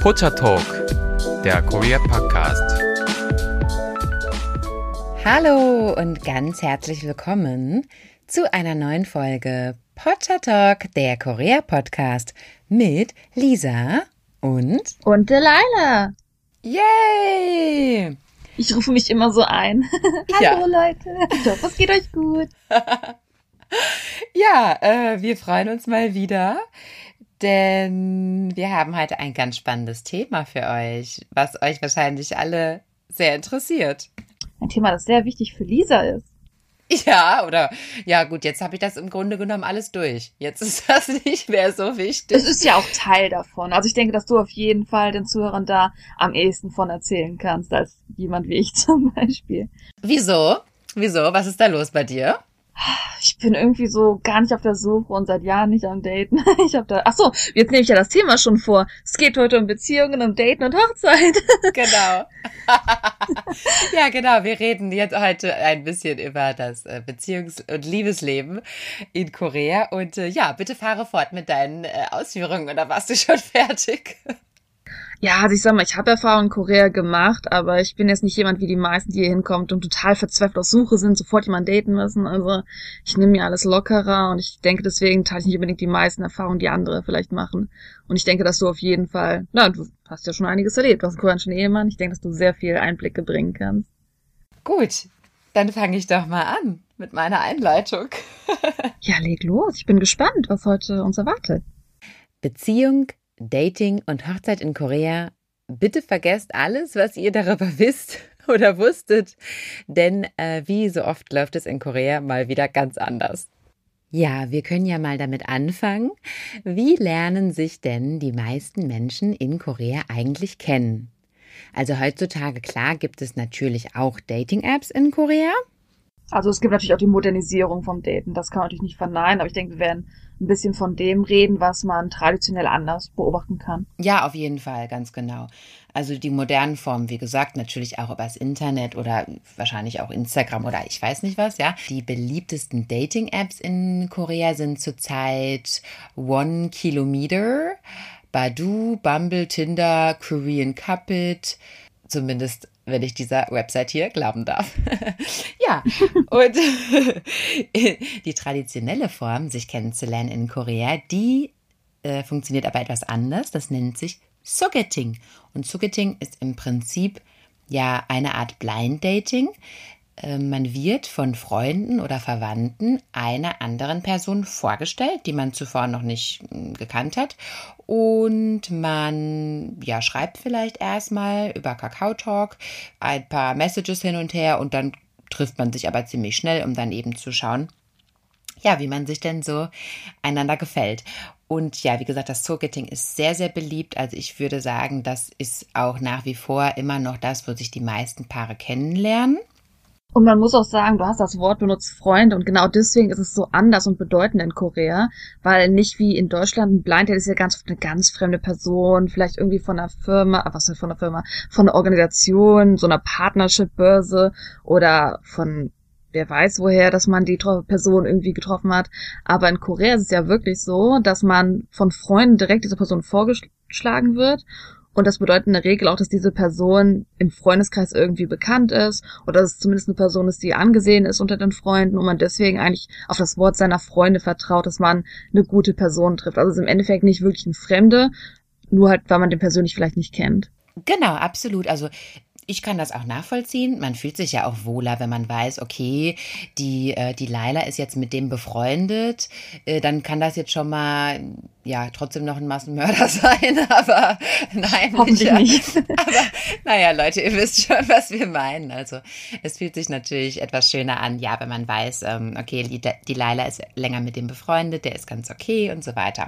Pocha Talk, der Korea Podcast. Hallo und ganz herzlich willkommen zu einer neuen Folge Pocha Talk, der Korea Podcast mit Lisa und und Delilah. Yay! Ich rufe mich immer so ein. Hallo ja. Leute, ich hoffe, es geht euch gut. ja, äh, wir freuen uns mal wieder denn wir haben heute ein ganz spannendes Thema für euch, was euch wahrscheinlich alle sehr interessiert. Ein Thema, das sehr wichtig für Lisa ist. Ja, oder ja gut, jetzt habe ich das im Grunde genommen alles durch. Jetzt ist das nicht mehr so wichtig. Es ist ja auch Teil davon. Also ich denke, dass du auf jeden Fall den Zuhörern da am ehesten von erzählen kannst, als jemand wie ich zum Beispiel. Wieso? Wieso? Was ist da los bei dir? Ich bin irgendwie so gar nicht auf der Suche und seit Jahren nicht am Daten. Ich habe da, ach so, jetzt nehme ich ja das Thema schon vor. Es geht heute um Beziehungen, um Daten und Hochzeit. Genau. ja, genau. Wir reden jetzt heute ein bisschen über das äh, Beziehungs- und Liebesleben in Korea. Und äh, ja, bitte fahre fort mit deinen äh, Ausführungen oder warst du schon fertig? Ja, also ich sag mal, ich habe Erfahrung in Korea gemacht, aber ich bin jetzt nicht jemand wie die meisten, die hier hinkommt und total verzweifelt auf Suche sind, sofort jemanden daten müssen. Also ich nehme mir alles lockerer und ich denke, deswegen teile ich nicht unbedingt die meisten Erfahrungen, die andere vielleicht machen. Und ich denke, dass du auf jeden Fall, na, du hast ja schon einiges erlebt, du hast einen koreanischen Ehemann. Ich denke, dass du sehr viel Einblicke bringen kannst. Gut, dann fange ich doch mal an mit meiner Einleitung. ja, leg los. Ich bin gespannt, was heute uns erwartet. Beziehung Dating und Hochzeit in Korea, bitte vergesst alles, was ihr darüber wisst oder wusstet, denn äh, wie so oft läuft es in Korea mal wieder ganz anders. Ja, wir können ja mal damit anfangen. Wie lernen sich denn die meisten Menschen in Korea eigentlich kennen? Also heutzutage, klar, gibt es natürlich auch Dating-Apps in Korea. Also es gibt natürlich auch die Modernisierung vom Daten, das kann man natürlich nicht verneinen, aber ich denke, wir werden ein bisschen von dem reden, was man traditionell anders beobachten kann. Ja, auf jeden Fall, ganz genau. Also die modernen Formen, wie gesagt, natürlich auch übers Internet oder wahrscheinlich auch Instagram oder ich weiß nicht was, ja. Die beliebtesten Dating-Apps in Korea sind zurzeit One Kilometer, Badu, Bumble, Tinder, Korean Cupid, zumindest wenn ich dieser Website hier glauben darf. ja, und die traditionelle Form, sich kennenzulernen in Korea, die äh, funktioniert aber etwas anders. Das nennt sich Sogeting. Und Sogeting ist im Prinzip ja eine Art Blind Dating. Ähm, man wird von Freunden oder Verwandten einer anderen Person vorgestellt, die man zuvor noch nicht hm, gekannt hat. Und man ja, schreibt vielleicht erstmal über Kakao Talk ein paar Messages hin und her und dann trifft man sich aber ziemlich schnell, um dann eben zu schauen, ja, wie man sich denn so einander gefällt. Und ja, wie gesagt, das Targeting ist sehr, sehr beliebt. Also ich würde sagen, das ist auch nach wie vor immer noch das, wo sich die meisten Paare kennenlernen. Und man muss auch sagen, du hast das Wort benutzt Freunde und genau deswegen ist es so anders und bedeutend in Korea, weil nicht wie in Deutschland ein Blind Date ist ja ganz oft eine ganz fremde Person, vielleicht irgendwie von einer Firma, ah, was ist von einer Firma, von einer Organisation, so einer Partnership-Börse oder von wer weiß woher, dass man die Person irgendwie getroffen hat. Aber in Korea ist es ja wirklich so, dass man von Freunden direkt dieser Person vorgeschlagen wird und das bedeutet in der Regel auch, dass diese Person im Freundeskreis irgendwie bekannt ist oder dass es zumindest eine Person ist, die angesehen ist unter den Freunden und man deswegen eigentlich auf das Wort seiner Freunde vertraut, dass man eine gute Person trifft. Also es ist im Endeffekt nicht wirklich ein Fremde, nur halt, weil man den persönlich vielleicht nicht kennt. Genau, absolut. Also ich kann das auch nachvollziehen. Man fühlt sich ja auch wohler, wenn man weiß, okay, die, äh, die Laila ist jetzt mit dem befreundet. Äh, dann kann das jetzt schon mal, ja, trotzdem noch ein Massenmörder sein, aber nein. Hoffentlich nicht. Aber naja, Leute, ihr wisst schon, was wir meinen. Also es fühlt sich natürlich etwas schöner an, ja, wenn man weiß, ähm, okay, die, die Laila ist länger mit dem befreundet, der ist ganz okay und so weiter.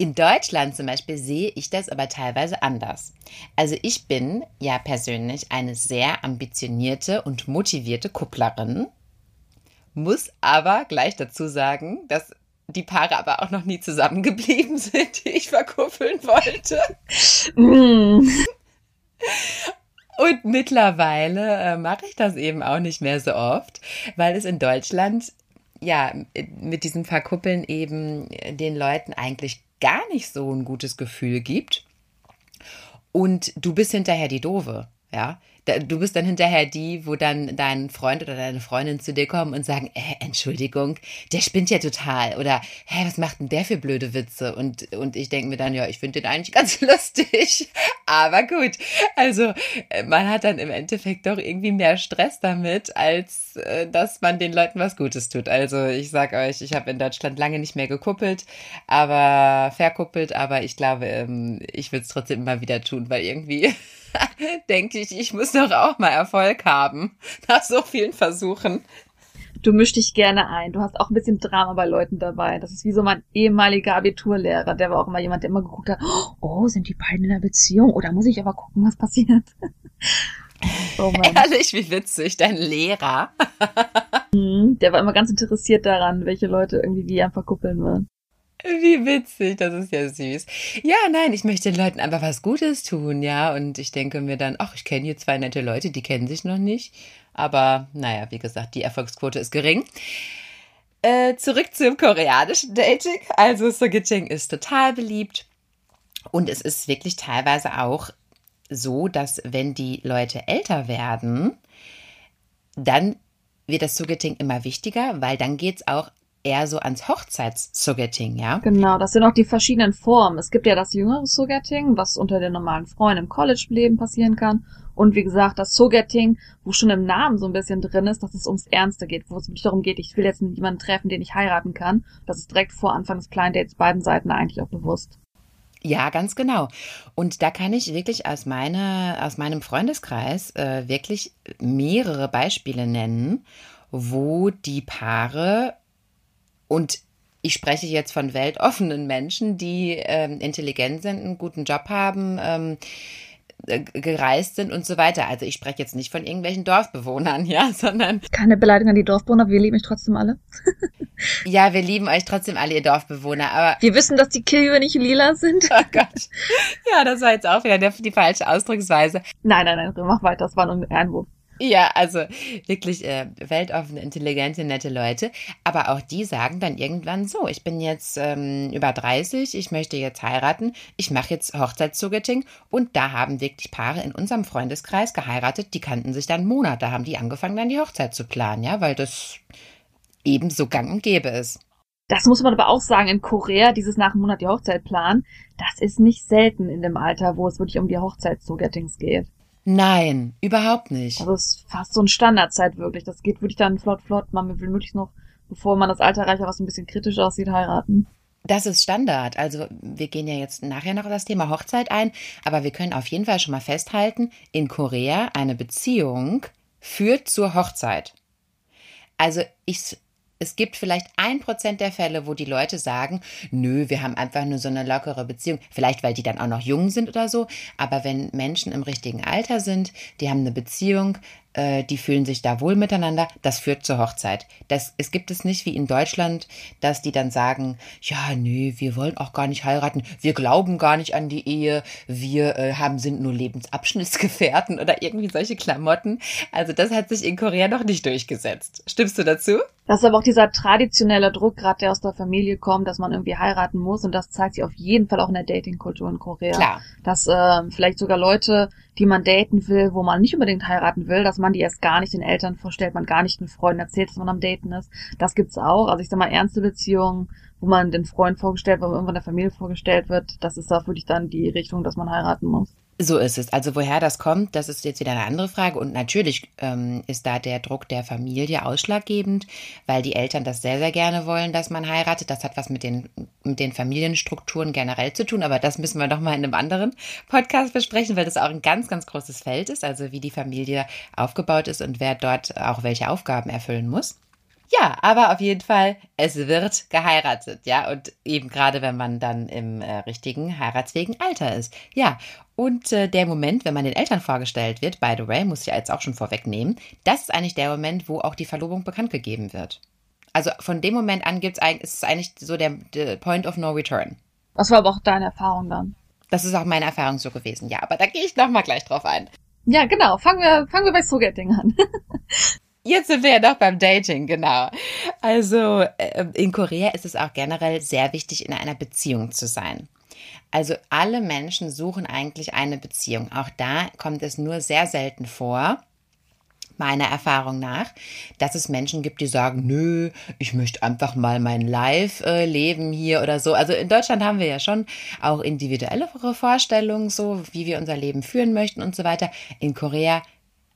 In Deutschland zum Beispiel sehe ich das aber teilweise anders. Also ich bin ja persönlich eine sehr ambitionierte und motivierte Kupplerin, muss aber gleich dazu sagen, dass die Paare aber auch noch nie zusammengeblieben sind, die ich verkuppeln wollte. Mm. Und mittlerweile äh, mache ich das eben auch nicht mehr so oft, weil es in Deutschland ja mit diesem Verkuppeln eben den Leuten eigentlich gar nicht so ein gutes Gefühl gibt. und du bist hinterher die Doofe, ja du bist dann hinterher die, wo dann dein Freund oder deine Freundin zu dir kommen und sagen, äh, Entschuldigung, der spinnt ja total. Oder, hä, was macht denn der für blöde Witze? Und, und ich denke mir dann, ja, ich finde den eigentlich ganz lustig. Aber gut. Also, äh, man hat dann im Endeffekt doch irgendwie mehr Stress damit, als äh, dass man den Leuten was Gutes tut. Also, ich sag euch, ich habe in Deutschland lange nicht mehr gekuppelt, aber verkuppelt, aber ich glaube, ähm, ich würde es trotzdem immer wieder tun, weil irgendwie denke ich, ich muss doch auch mal Erfolg haben. Nach so vielen Versuchen. Du mischst dich gerne ein. Du hast auch ein bisschen Drama bei Leuten dabei. Das ist wie so mein ehemaliger Abiturlehrer. Der war auch immer jemand, der immer geguckt hat, oh, sind die beiden in einer Beziehung? Oder muss ich aber gucken, was passiert? oh Mann. Ehrlich, wie witzig, dein Lehrer. Mhm, der war immer ganz interessiert daran, welche Leute irgendwie wie einfach kuppeln würden. Wie witzig, das ist ja süß. Ja, nein, ich möchte den Leuten einfach was Gutes tun, ja. Und ich denke mir dann, ach, ich kenne hier zwei nette Leute, die kennen sich noch nicht. Aber naja, wie gesagt, die Erfolgsquote ist gering. Äh, zurück zum koreanischen Dating. Also Sogeting ist total beliebt. Und es ist wirklich teilweise auch so, dass wenn die Leute älter werden, dann wird das Sogeting immer wichtiger, weil dann geht es auch eher so ans Hochzeits-Suggetting, ja? Genau, das sind auch die verschiedenen Formen. Es gibt ja das jüngere Suggetting, was unter den normalen Freunden im College-Leben passieren kann. Und wie gesagt, das Suggetting, wo schon im Namen so ein bisschen drin ist, dass es ums Ernste geht, wo es nicht darum geht, ich will jetzt jemanden treffen, den ich heiraten kann. Das ist direkt vor Anfang des Client Dates beiden Seiten eigentlich auch bewusst. Ja, ganz genau. Und da kann ich wirklich aus, meine, aus meinem Freundeskreis äh, wirklich mehrere Beispiele nennen, wo die Paare und ich spreche jetzt von weltoffenen Menschen, die ähm, intelligent sind, einen guten Job haben, ähm, äh, gereist sind und so weiter. Also ich spreche jetzt nicht von irgendwelchen Dorfbewohnern, ja, sondern. Keine Beleidigung an die Dorfbewohner, wir lieben euch trotzdem alle. ja, wir lieben euch trotzdem alle, ihr Dorfbewohner, aber. Wir wissen, dass die Killhöhe nicht lila sind. Oh Gott. Ja, das war jetzt auch wieder die falsche Ausdrucksweise. Nein, nein, nein, mach weiter, das war nur ein Einwurf. Ja, also wirklich äh, weltoffene, intelligente, nette Leute. Aber auch die sagen dann irgendwann so, ich bin jetzt ähm, über 30, ich möchte jetzt heiraten, ich mache jetzt Hochzeitszugetting. Und da haben wirklich Paare in unserem Freundeskreis geheiratet, die kannten sich dann Monate, haben die angefangen, dann die Hochzeit zu planen, ja, weil das eben so gang und gäbe ist. Das muss man aber auch sagen, in Korea, dieses nach einem Monat die Hochzeit planen, das ist nicht selten in dem Alter, wo es wirklich um die Hochzeitszugettings geht. Nein, überhaupt nicht. Also es ist fast so ein Standardzeit wirklich. Das geht wirklich dann flott, flott. Man will möglichst noch, bevor man das Alter erreicht, was ein bisschen kritisch aussieht, heiraten. Das ist Standard. Also wir gehen ja jetzt nachher noch auf das Thema Hochzeit ein, aber wir können auf jeden Fall schon mal festhalten, in Korea eine Beziehung führt zur Hochzeit. Also ich es gibt vielleicht ein Prozent der Fälle, wo die Leute sagen, nö, wir haben einfach nur so eine lockere Beziehung. Vielleicht, weil die dann auch noch jung sind oder so. Aber wenn Menschen im richtigen Alter sind, die haben eine Beziehung, äh, die fühlen sich da wohl miteinander, das führt zur Hochzeit. Das, es gibt es nicht wie in Deutschland, dass die dann sagen, ja, nee, wir wollen auch gar nicht heiraten, wir glauben gar nicht an die Ehe, wir äh, haben, sind nur Lebensabschnittsgefährten oder irgendwie solche Klamotten. Also das hat sich in Korea noch nicht durchgesetzt. Stimmst du dazu? Das ist aber auch dieser traditionelle Druck, gerade der aus der Familie kommt, dass man irgendwie heiraten muss und das zeigt sich auf jeden Fall auch in der Datingkultur in Korea. Klar. Dass äh, vielleicht sogar Leute die man daten will, wo man nicht unbedingt heiraten will, dass man die erst gar nicht den Eltern vorstellt, man gar nicht den Freunden erzählt, dass man am Daten ist. Das gibt's auch. Also ich sag mal, ernste Beziehungen, wo man den Freund vorgestellt wird, wo irgendwann der Familie vorgestellt wird, das ist da wirklich dann die Richtung, dass man heiraten muss. So ist es. Also woher das kommt, das ist jetzt wieder eine andere Frage. Und natürlich ähm, ist da der Druck der Familie ausschlaggebend, weil die Eltern das sehr, sehr gerne wollen, dass man heiratet. Das hat was mit den, mit den Familienstrukturen generell zu tun. Aber das müssen wir nochmal in einem anderen Podcast besprechen, weil das auch ein ganz, ganz großes Feld ist. Also wie die Familie aufgebaut ist und wer dort auch welche Aufgaben erfüllen muss. Ja, aber auf jeden Fall, es wird geheiratet, ja, und eben gerade wenn man dann im äh, richtigen heiratsfähigen Alter ist. Ja, und äh, der Moment, wenn man den Eltern vorgestellt wird, by the way, muss ich ja jetzt auch schon vorwegnehmen, das ist eigentlich der Moment, wo auch die Verlobung bekannt gegeben wird. Also von dem Moment an gibt's eigentlich, ist es eigentlich so der, der Point of No Return. Das war aber auch deine Erfahrung dann. Das ist auch meine Erfahrung so gewesen, ja, aber da gehe ich nochmal gleich drauf ein. Ja, genau. Fangen wir, fangen wir bei Sogetting an. Jetzt sind wir ja noch beim Dating, genau. Also äh, in Korea ist es auch generell sehr wichtig, in einer Beziehung zu sein. Also alle Menschen suchen eigentlich eine Beziehung. Auch da kommt es nur sehr selten vor meiner Erfahrung nach, dass es Menschen gibt, die sagen, nö, ich möchte einfach mal mein Live-Leben hier oder so. Also in Deutschland haben wir ja schon auch individuellere Vorstellungen, so wie wir unser Leben führen möchten und so weiter. In Korea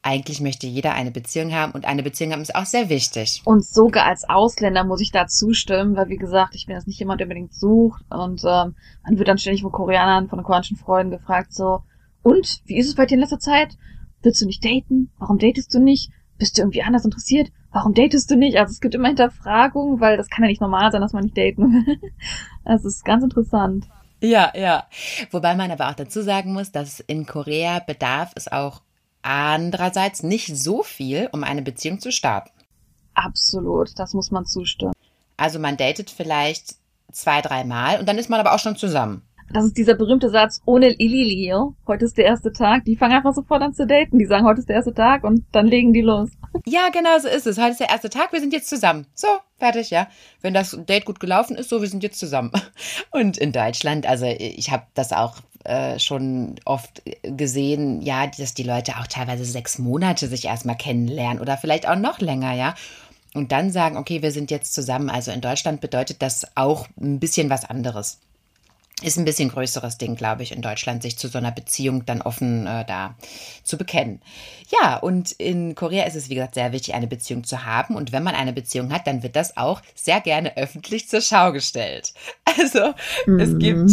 eigentlich möchte jeder eine Beziehung haben und eine Beziehung haben ist auch sehr wichtig. Und sogar als Ausländer muss ich da zustimmen, weil wie gesagt, ich bin jetzt nicht jemand, der unbedingt sucht und ähm, man wird dann ständig von Koreanern, von koreanischen Freunden gefragt so, und wie ist es bei dir in letzter Zeit? Willst du nicht daten? Warum datest du nicht? Bist du irgendwie anders interessiert? Warum datest du nicht? Also es gibt immer Hinterfragungen, weil das kann ja nicht normal sein, dass man nicht daten will. Das ist ganz interessant. Ja, ja. Wobei man aber auch dazu sagen muss, dass in Korea bedarf es auch andererseits nicht so viel, um eine Beziehung zu starten. Absolut, das muss man zustimmen. Also man datet vielleicht zwei, dreimal und dann ist man aber auch schon zusammen. Das ist dieser berühmte Satz, ohne Ililio, heute ist der erste Tag. Die fangen einfach sofort an zu daten. Die sagen, heute ist der erste Tag und dann legen die los. Ja, genau so ist es. Heute ist der erste Tag, wir sind jetzt zusammen. So, fertig, ja. Wenn das Date gut gelaufen ist, so, wir sind jetzt zusammen. Und in Deutschland, also ich habe das auch äh, schon oft gesehen, ja, dass die Leute auch teilweise sechs Monate sich erstmal kennenlernen oder vielleicht auch noch länger, ja. Und dann sagen, okay, wir sind jetzt zusammen. Also in Deutschland bedeutet das auch ein bisschen was anderes ist ein bisschen größeres Ding, glaube ich, in Deutschland, sich zu so einer Beziehung dann offen äh, da zu bekennen. Ja, und in Korea ist es, wie gesagt, sehr wichtig, eine Beziehung zu haben. Und wenn man eine Beziehung hat, dann wird das auch sehr gerne öffentlich zur Schau gestellt. Also mhm. es gibt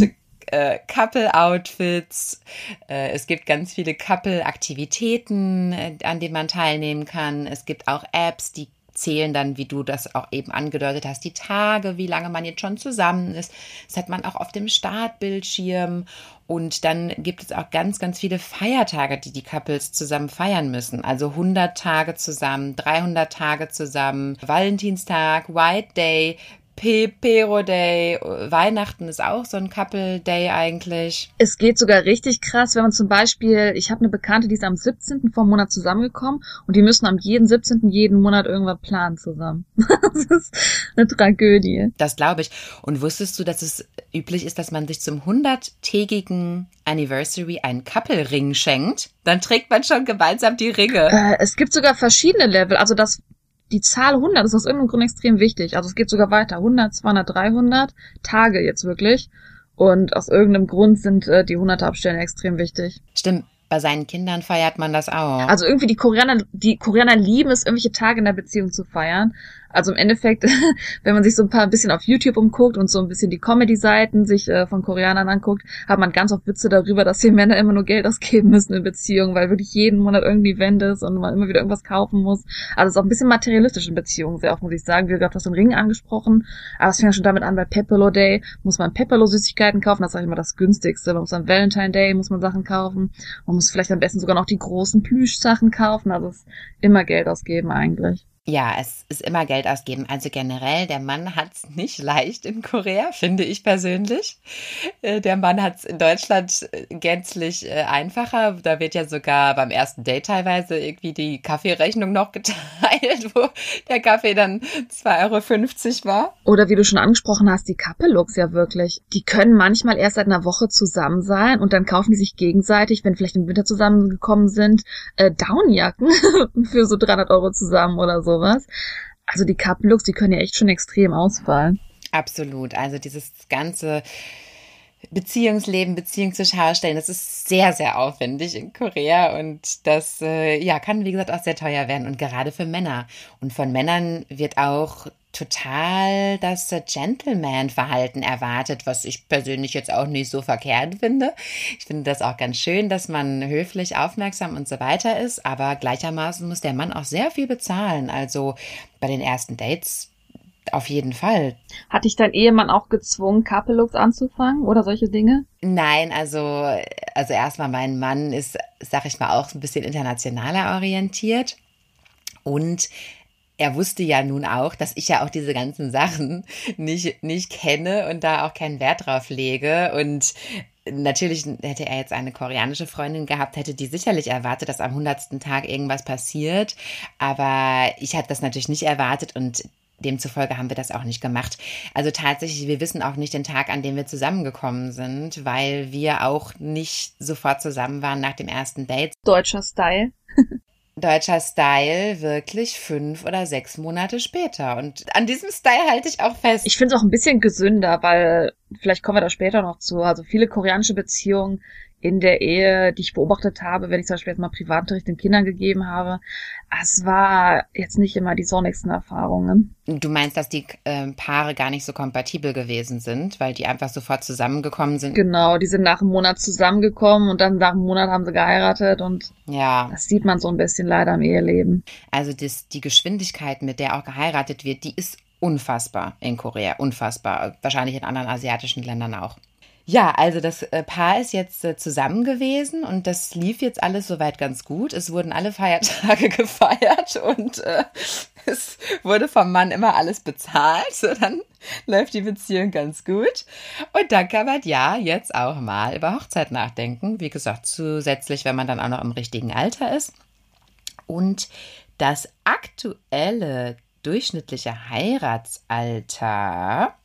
äh, Couple-Outfits, äh, es gibt ganz viele Couple-Aktivitäten, äh, an denen man teilnehmen kann. Es gibt auch Apps, die zählen dann, wie du das auch eben angedeutet hast, die Tage, wie lange man jetzt schon zusammen ist. Das hat man auch auf dem Startbildschirm. Und dann gibt es auch ganz, ganz viele Feiertage, die die Couples zusammen feiern müssen. Also 100 Tage zusammen, 300 Tage zusammen, Valentinstag, White Day, Pepero Day, Weihnachten ist auch so ein Couple Day eigentlich. Es geht sogar richtig krass, wenn man zum Beispiel, ich habe eine Bekannte, die ist am 17. vom Monat zusammengekommen und die müssen am jeden 17. jeden Monat irgendwas planen zusammen. das ist eine Tragödie. Das glaube ich. Und wusstest du, dass es üblich ist, dass man sich zum 100-tägigen Anniversary einen Couple-Ring schenkt? Dann trägt man schon gemeinsam die Ringe. Äh, es gibt sogar verschiedene Level. Also das die Zahl 100 ist aus irgendeinem Grund extrem wichtig. Also es geht sogar weiter. 100, 200, 300 Tage jetzt wirklich. Und aus irgendeinem Grund sind äh, die 100 Abstände extrem wichtig. Stimmt. Bei seinen Kindern feiert man das auch. Also irgendwie die Koreaner, die Koreaner lieben es, irgendwelche Tage in der Beziehung zu feiern. Also im Endeffekt, wenn man sich so ein paar ein bisschen auf YouTube umguckt und so ein bisschen die Comedy-Seiten sich äh, von Koreanern anguckt, hat man ganz oft Witze darüber, dass die Männer immer nur Geld ausgeben müssen in Beziehungen, weil wirklich jeden Monat irgendwie Event ist und man immer wieder irgendwas kaufen muss. Also es ist auch ein bisschen materialistisch in Beziehungen, sehr oft muss ich sagen. Gesagt, du hast den Ring angesprochen, aber es fängt ja schon damit an, bei Pepperlo Day muss man Pepperlo Süßigkeiten kaufen, das ist eigentlich immer das günstigste. Man muss am Valentine Day muss man Sachen kaufen. Man muss vielleicht am besten sogar noch die großen Plüschsachen kaufen, also es ist immer Geld ausgeben eigentlich. Ja, es ist immer Geld ausgeben. Also generell, der Mann hat es nicht leicht in Korea, finde ich persönlich. Äh, der Mann hat es in Deutschland äh, gänzlich äh, einfacher. Da wird ja sogar beim ersten Date teilweise irgendwie die Kaffeerechnung noch geteilt, wo der Kaffee dann 2,50 Euro war. Oder wie du schon angesprochen hast, die Kappelooks ja wirklich. Die können manchmal erst seit einer Woche zusammen sein und dann kaufen die sich gegenseitig, wenn vielleicht im Winter zusammengekommen sind, Downjacken für so 300 Euro zusammen oder so sowas. Also die Cup-Looks, die können ja echt schon extrem ausfallen. Absolut. Also dieses ganze Beziehungsleben, Beziehung zur Schau stellen, das ist sehr, sehr aufwendig in Korea und das äh, ja, kann, wie gesagt, auch sehr teuer werden und gerade für Männer. Und von Männern wird auch total das Gentleman-Verhalten erwartet, was ich persönlich jetzt auch nicht so verkehrt finde. Ich finde das auch ganz schön, dass man höflich, aufmerksam und so weiter ist, aber gleichermaßen muss der Mann auch sehr viel bezahlen. Also bei den ersten Dates auf jeden Fall. Hat dich dein Ehemann auch gezwungen, Couple-Looks anzufangen oder solche Dinge? Nein, also, also erstmal mein Mann ist, sag ich mal, auch ein bisschen internationaler orientiert und er wusste ja nun auch, dass ich ja auch diese ganzen Sachen nicht, nicht kenne und da auch keinen Wert drauf lege. Und natürlich hätte er jetzt eine koreanische Freundin gehabt, hätte die sicherlich erwartet, dass am hundertsten Tag irgendwas passiert. Aber ich habe das natürlich nicht erwartet und demzufolge haben wir das auch nicht gemacht. Also tatsächlich, wir wissen auch nicht den Tag, an dem wir zusammengekommen sind, weil wir auch nicht sofort zusammen waren nach dem ersten Date. Deutscher Style. Deutscher Style wirklich fünf oder sechs Monate später. Und an diesem Style halte ich auch fest. Ich finde es auch ein bisschen gesünder, weil vielleicht kommen wir da später noch zu. Also viele koreanische Beziehungen in der Ehe, die ich beobachtet habe, wenn ich zum Beispiel jetzt mal Privatunterricht den Kindern gegeben habe, es war jetzt nicht immer die sonnigsten Erfahrungen. Du meinst, dass die äh, Paare gar nicht so kompatibel gewesen sind, weil die einfach sofort zusammengekommen sind? Genau, die sind nach einem Monat zusammengekommen und dann nach einem Monat haben sie geheiratet und ja. das sieht man so ein bisschen leider im Eheleben. Also das, die Geschwindigkeit, mit der auch geheiratet wird, die ist unfassbar in Korea, unfassbar. Wahrscheinlich in anderen asiatischen Ländern auch. Ja, also das äh, Paar ist jetzt äh, zusammen gewesen und das lief jetzt alles soweit ganz gut. Es wurden alle Feiertage gefeiert und äh, es wurde vom Mann immer alles bezahlt. So, dann läuft die Beziehung ganz gut. Und dann kann man ja jetzt auch mal über Hochzeit nachdenken. Wie gesagt, zusätzlich, wenn man dann auch noch im richtigen Alter ist. Und das aktuelle durchschnittliche Heiratsalter,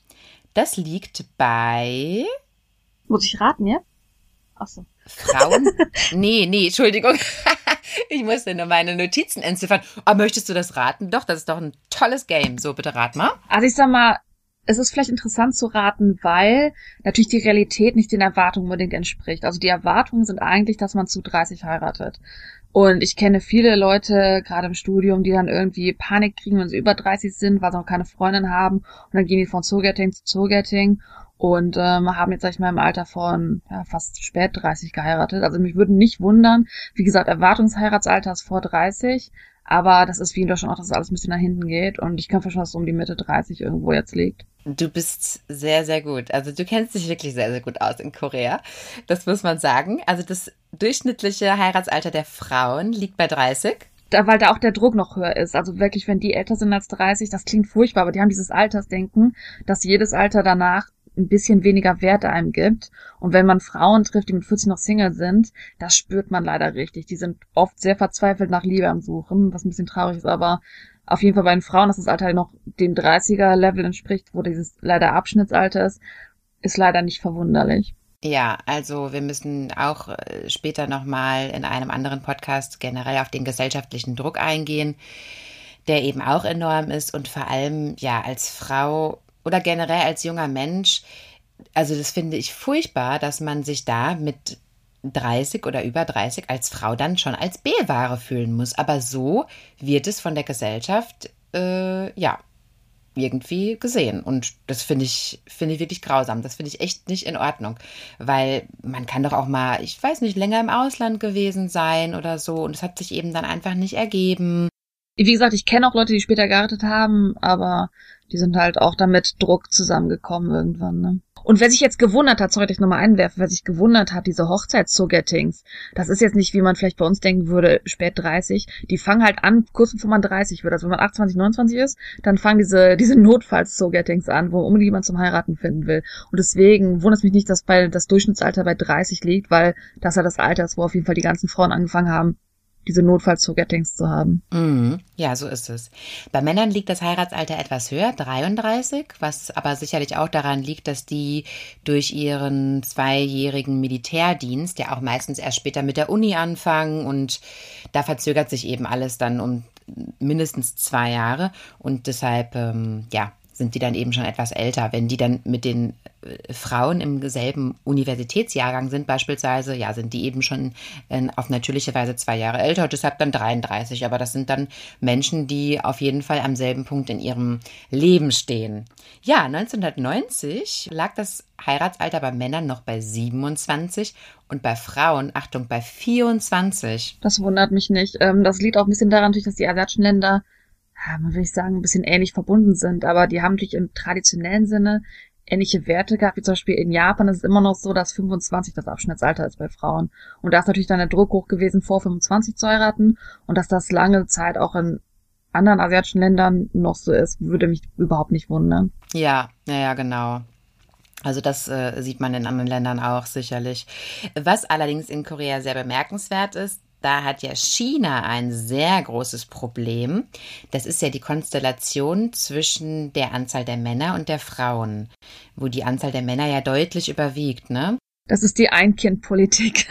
das liegt bei muss ich raten, ja? Ach so. Frauen? nee, nee, Entschuldigung. ich musste nur meine Notizen entziffern. Aber möchtest du das raten? Doch, das ist doch ein tolles Game. So, bitte rat mal. Also ich sag mal, es ist vielleicht interessant zu raten, weil natürlich die Realität nicht den Erwartungen unbedingt entspricht. Also die Erwartungen sind eigentlich, dass man zu 30 heiratet. Und ich kenne viele Leute, gerade im Studium, die dann irgendwie Panik kriegen, wenn sie über 30 sind, weil sie noch keine Freundin haben. Und dann gehen die von Zoogetting zu Zoogetting und ähm, haben jetzt, sag ich mal, im Alter von ja, fast spät 30 geheiratet. Also mich würde nicht wundern, wie gesagt, Erwartungsheiratsalter ist vor 30, aber das ist wie in Deutschland auch, dass alles ein bisschen nach hinten geht und ich kann verstehen, dass es um die Mitte 30 irgendwo jetzt liegt. Du bist sehr, sehr gut. Also du kennst dich wirklich sehr, sehr gut aus in Korea. Das muss man sagen. Also das durchschnittliche Heiratsalter der Frauen liegt bei 30 da, weil da auch der Druck noch höher ist. Also wirklich, wenn die älter sind als 30, das klingt furchtbar, aber die haben dieses Altersdenken, dass jedes Alter danach ein bisschen weniger Wert einem gibt. Und wenn man Frauen trifft, die mit 40 noch Single sind, das spürt man leider richtig. Die sind oft sehr verzweifelt nach Liebe am Suchen, was ein bisschen traurig ist, aber auf jeden Fall bei den Frauen, dass das Alter noch dem 30er-Level entspricht, wo dieses leider Abschnittsalter ist, ist leider nicht verwunderlich. Ja, also wir müssen auch äh, später nochmal in einem anderen Podcast generell auf den gesellschaftlichen Druck eingehen, der eben auch enorm ist und vor allem ja als Frau oder generell als junger Mensch, also das finde ich furchtbar, dass man sich da mit 30 oder über 30 als Frau dann schon als B-Ware fühlen muss. Aber so wird es von der Gesellschaft, äh, ja, irgendwie gesehen. Und das finde ich, finde ich wirklich grausam. Das finde ich echt nicht in Ordnung. Weil man kann doch auch mal, ich weiß nicht, länger im Ausland gewesen sein oder so. Und es hat sich eben dann einfach nicht ergeben. Wie gesagt, ich kenne auch Leute, die später geheiratet haben, aber die sind halt auch damit Druck zusammengekommen irgendwann, ne? Und wer sich jetzt gewundert hat, sorry, dass ich nochmal einwerfe, wer sich gewundert hat, diese Hochzeitszogettings, das ist jetzt nicht, wie man vielleicht bei uns denken würde, spät 30. Die fangen halt an, kurz bevor man 30 wird. Also wenn man 28, 29 ist, dann fangen diese, diese Notfalls-Zogettings an, wo unbedingt jemand zum Heiraten finden will. Und deswegen wundert es mich nicht, dass bei, das Durchschnittsalter bei 30 liegt, weil das ja das Alter ist, wo auf jeden Fall die ganzen Frauen angefangen haben, diese Notfallzugettings zu haben. Mhm. Ja, so ist es. Bei Männern liegt das Heiratsalter etwas höher, 33, was aber sicherlich auch daran liegt, dass die durch ihren zweijährigen Militärdienst ja auch meistens erst später mit der Uni anfangen und da verzögert sich eben alles dann um mindestens zwei Jahre und deshalb, ähm, ja, sind die dann eben schon etwas älter. Wenn die dann mit den äh, Frauen im selben Universitätsjahrgang sind, beispielsweise, ja, sind die eben schon äh, auf natürliche Weise zwei Jahre älter, deshalb dann 33. Aber das sind dann Menschen, die auf jeden Fall am selben Punkt in ihrem Leben stehen. Ja, 1990 lag das Heiratsalter bei Männern noch bei 27 und bei Frauen, Achtung, bei 24. Das wundert mich nicht. Ähm, das liegt auch ein bisschen daran, dass die asiatischen Länder ja, man will ich sagen, ein bisschen ähnlich verbunden sind, aber die haben natürlich im traditionellen Sinne ähnliche Werte gehabt, wie zum Beispiel in Japan ist es immer noch so, dass 25 das Abschnittsalter ist bei Frauen. Und da ist natürlich dann der Druck hoch gewesen, vor 25 zu heiraten und dass das lange Zeit auch in anderen asiatischen Ländern noch so ist, würde mich überhaupt nicht wundern. Ja, ja, ja, genau. Also das äh, sieht man in anderen Ländern auch sicherlich. Was allerdings in Korea sehr bemerkenswert ist, da hat ja China ein sehr großes Problem. Das ist ja die Konstellation zwischen der Anzahl der Männer und der Frauen, wo die Anzahl der Männer ja deutlich überwiegt, ne? Das ist die Einkindpolitik.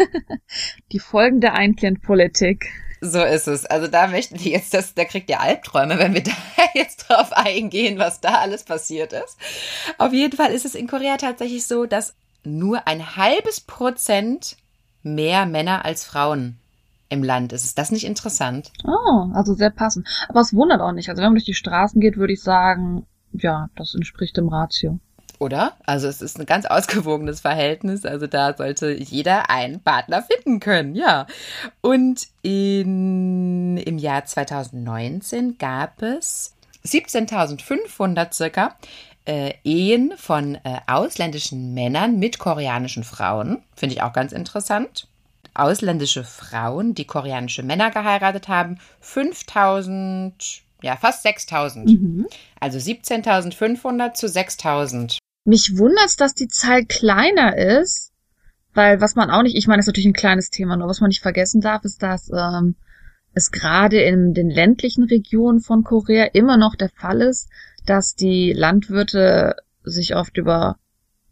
die folgende Einkindpolitik. So ist es. Also da möchten wir jetzt, das, da kriegt ihr Albträume, wenn wir da jetzt drauf eingehen, was da alles passiert ist. Auf jeden Fall ist es in Korea tatsächlich so, dass nur ein halbes Prozent mehr Männer als Frauen im Land ist. Ist das nicht interessant? Oh, also sehr passend. Aber es wundert auch nicht. Also wenn man durch die Straßen geht, würde ich sagen, ja, das entspricht dem Ratio. Oder? Also es ist ein ganz ausgewogenes Verhältnis. Also da sollte jeder einen Partner finden können, ja. Und in, im Jahr 2019 gab es 17.500 circa äh, Ehen von äh, ausländischen Männern mit koreanischen Frauen. Finde ich auch ganz interessant. Ausländische Frauen, die koreanische Männer geheiratet haben, 5000, ja, fast 6000. Mhm. Also 17.500 zu 6000. Mich wundert's, dass die Zahl kleiner ist, weil was man auch nicht, ich meine, das ist natürlich ein kleines Thema, nur was man nicht vergessen darf, ist, dass ähm, es gerade in den ländlichen Regionen von Korea immer noch der Fall ist, dass die Landwirte sich oft über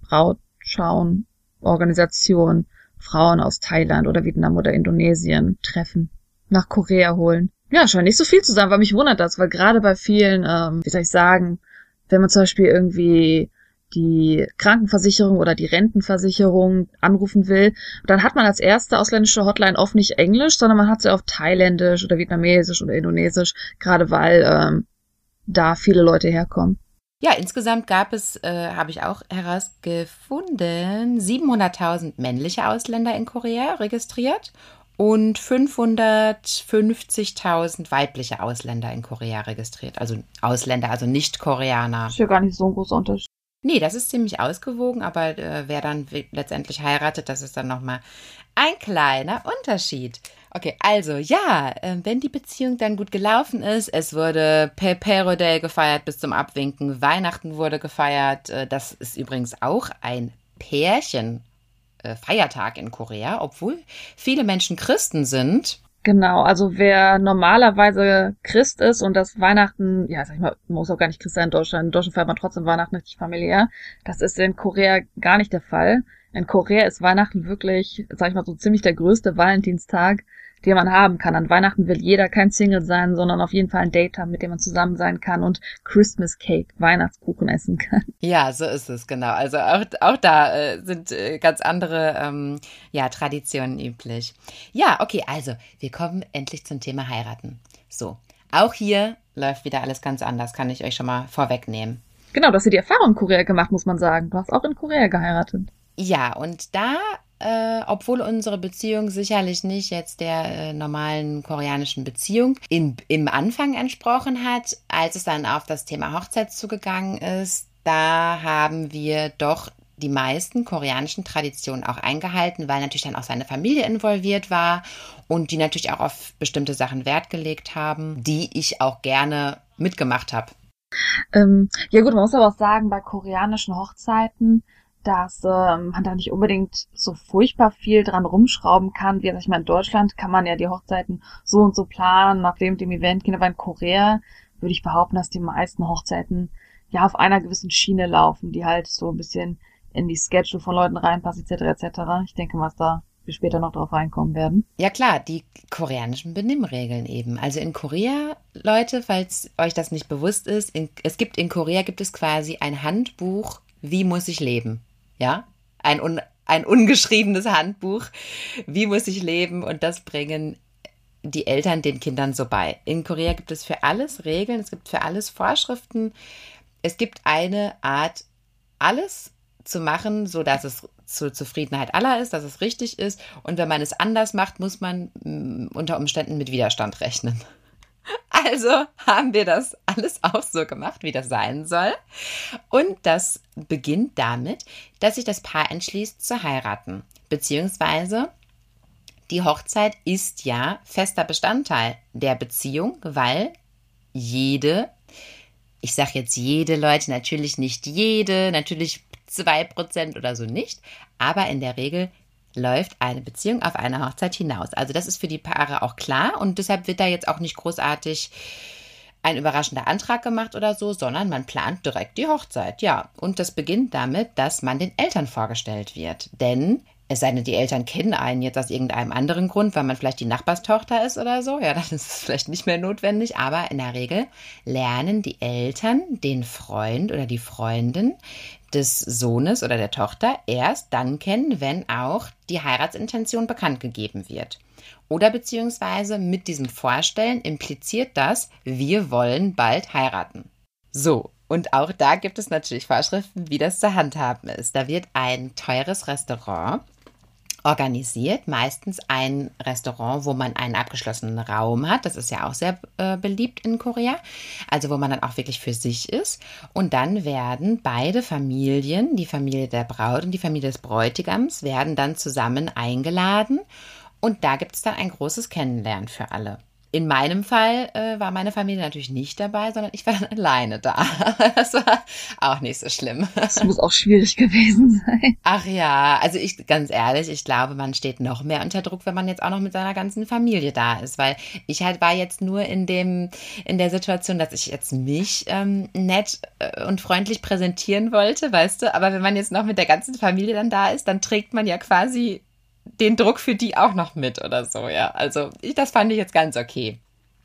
Brautschauen, Organisationen, Frauen aus Thailand oder Vietnam oder Indonesien treffen, nach Korea holen. Ja, scheint nicht so viel zu sein, weil mich wundert das, weil gerade bei vielen, ähm, wie soll ich sagen, wenn man zum Beispiel irgendwie die Krankenversicherung oder die Rentenversicherung anrufen will, dann hat man als erste ausländische Hotline oft nicht Englisch, sondern man hat sie auf Thailändisch oder Vietnamesisch oder Indonesisch, gerade weil ähm, da viele Leute herkommen. Ja, insgesamt gab es, äh, habe ich auch herausgefunden, 700.000 männliche Ausländer in Korea registriert und 550.000 weibliche Ausländer in Korea registriert. Also Ausländer, also nicht Koreaner. Ist ja gar nicht so ein großer Unterschied. Nee, das ist ziemlich ausgewogen, aber äh, wer dann letztendlich heiratet, das ist dann nochmal ein kleiner Unterschied. Okay, also ja, äh, wenn die Beziehung dann gut gelaufen ist, es wurde Pepe Day gefeiert bis zum Abwinken, Weihnachten wurde gefeiert, äh, das ist übrigens auch ein Pärchen. Äh, in Korea, obwohl viele Menschen Christen sind. Genau, also wer normalerweise Christ ist und das Weihnachten, ja, sag ich mal, muss auch gar nicht Christ sein in Deutschland, in Deutschland feiert man trotzdem Weihnachten richtig familiär. Das ist in Korea gar nicht der Fall. In Korea ist Weihnachten wirklich, sag ich mal, so ziemlich der größte Valentinstag die man haben kann. An Weihnachten will jeder kein Single sein, sondern auf jeden Fall ein Date haben, mit dem man zusammen sein kann und Christmas Cake, Weihnachtskuchen essen kann. Ja, so ist es, genau. Also auch, auch da äh, sind äh, ganz andere ähm, ja, Traditionen üblich. Ja, okay, also wir kommen endlich zum Thema heiraten. So, auch hier läuft wieder alles ganz anders, kann ich euch schon mal vorwegnehmen. Genau, du hast ja die Erfahrung in Korea gemacht, muss man sagen. Du hast auch in Korea geheiratet. Ja, und da äh, obwohl unsere Beziehung sicherlich nicht jetzt der äh, normalen koreanischen Beziehung in, im Anfang entsprochen hat, als es dann auf das Thema Hochzeit zugegangen ist, da haben wir doch die meisten koreanischen Traditionen auch eingehalten, weil natürlich dann auch seine Familie involviert war und die natürlich auch auf bestimmte Sachen Wert gelegt haben, die ich auch gerne mitgemacht habe. Ähm, ja gut, man muss aber auch sagen, bei koreanischen Hochzeiten dass ähm, man da nicht unbedingt so furchtbar viel dran rumschrauben kann. Wie ich meine, in Deutschland kann man ja die Hochzeiten so und so planen, nach dem dem Event gehen. Aber in Korea würde ich behaupten, dass die meisten Hochzeiten ja auf einer gewissen Schiene laufen, die halt so ein bisschen in die Schedule von Leuten reinpasst, etc. etc. Ich denke mal, dass da wir später noch drauf reinkommen werden. Ja klar, die koreanischen Benimmregeln eben. Also in Korea, Leute, falls euch das nicht bewusst ist, in, es gibt in Korea gibt es quasi ein Handbuch, wie muss ich leben ja, ein, un, ein ungeschriebenes Handbuch, wie muss ich leben und das bringen die Eltern den Kindern so bei. In Korea gibt es für alles Regeln, es gibt für alles Vorschriften, es gibt eine Art, alles zu machen, so dass es zur Zufriedenheit aller ist, dass es richtig ist. Und wenn man es anders macht, muss man unter Umständen mit Widerstand rechnen. Also haben wir das alles auch so gemacht, wie das sein soll. Und das beginnt damit, dass sich das Paar entschließt zu heiraten. Beziehungsweise die Hochzeit ist ja fester Bestandteil der Beziehung, weil jede, ich sage jetzt jede Leute, natürlich nicht jede, natürlich zwei Prozent oder so nicht, aber in der Regel läuft eine Beziehung auf eine Hochzeit hinaus. Also das ist für die Paare auch klar und deshalb wird da jetzt auch nicht großartig ein überraschender Antrag gemacht oder so, sondern man plant direkt die Hochzeit, ja. Und das beginnt damit, dass man den Eltern vorgestellt wird. Denn es sei denn, die Eltern kennen einen jetzt aus irgendeinem anderen Grund, weil man vielleicht die Nachbarstochter ist oder so. Ja, dann ist es vielleicht nicht mehr notwendig. Aber in der Regel lernen die Eltern den Freund oder die Freundin des Sohnes oder der Tochter erst dann kennen, wenn auch die Heiratsintention bekannt gegeben wird. Oder beziehungsweise mit diesem Vorstellen impliziert das, wir wollen bald heiraten. So, und auch da gibt es natürlich Vorschriften, wie das zu handhaben ist. Da wird ein teures Restaurant organisiert, meistens ein Restaurant, wo man einen abgeschlossenen Raum hat. Das ist ja auch sehr äh, beliebt in Korea. Also wo man dann auch wirklich für sich ist. Und dann werden beide Familien, die Familie der Braut und die Familie des Bräutigams, werden dann zusammen eingeladen. Und da gibt es dann ein großes Kennenlernen für alle. In meinem Fall äh, war meine Familie natürlich nicht dabei, sondern ich war dann alleine da. Das war auch nicht so schlimm. Das muss auch schwierig gewesen sein. Ach ja, also ich ganz ehrlich, ich glaube, man steht noch mehr unter Druck, wenn man jetzt auch noch mit seiner ganzen Familie da ist, weil ich halt war jetzt nur in dem in der Situation, dass ich jetzt mich ähm, nett äh, und freundlich präsentieren wollte, weißt du. Aber wenn man jetzt noch mit der ganzen Familie dann da ist, dann trägt man ja quasi den Druck für die auch noch mit oder so, ja. Also ich, das fand ich jetzt ganz okay.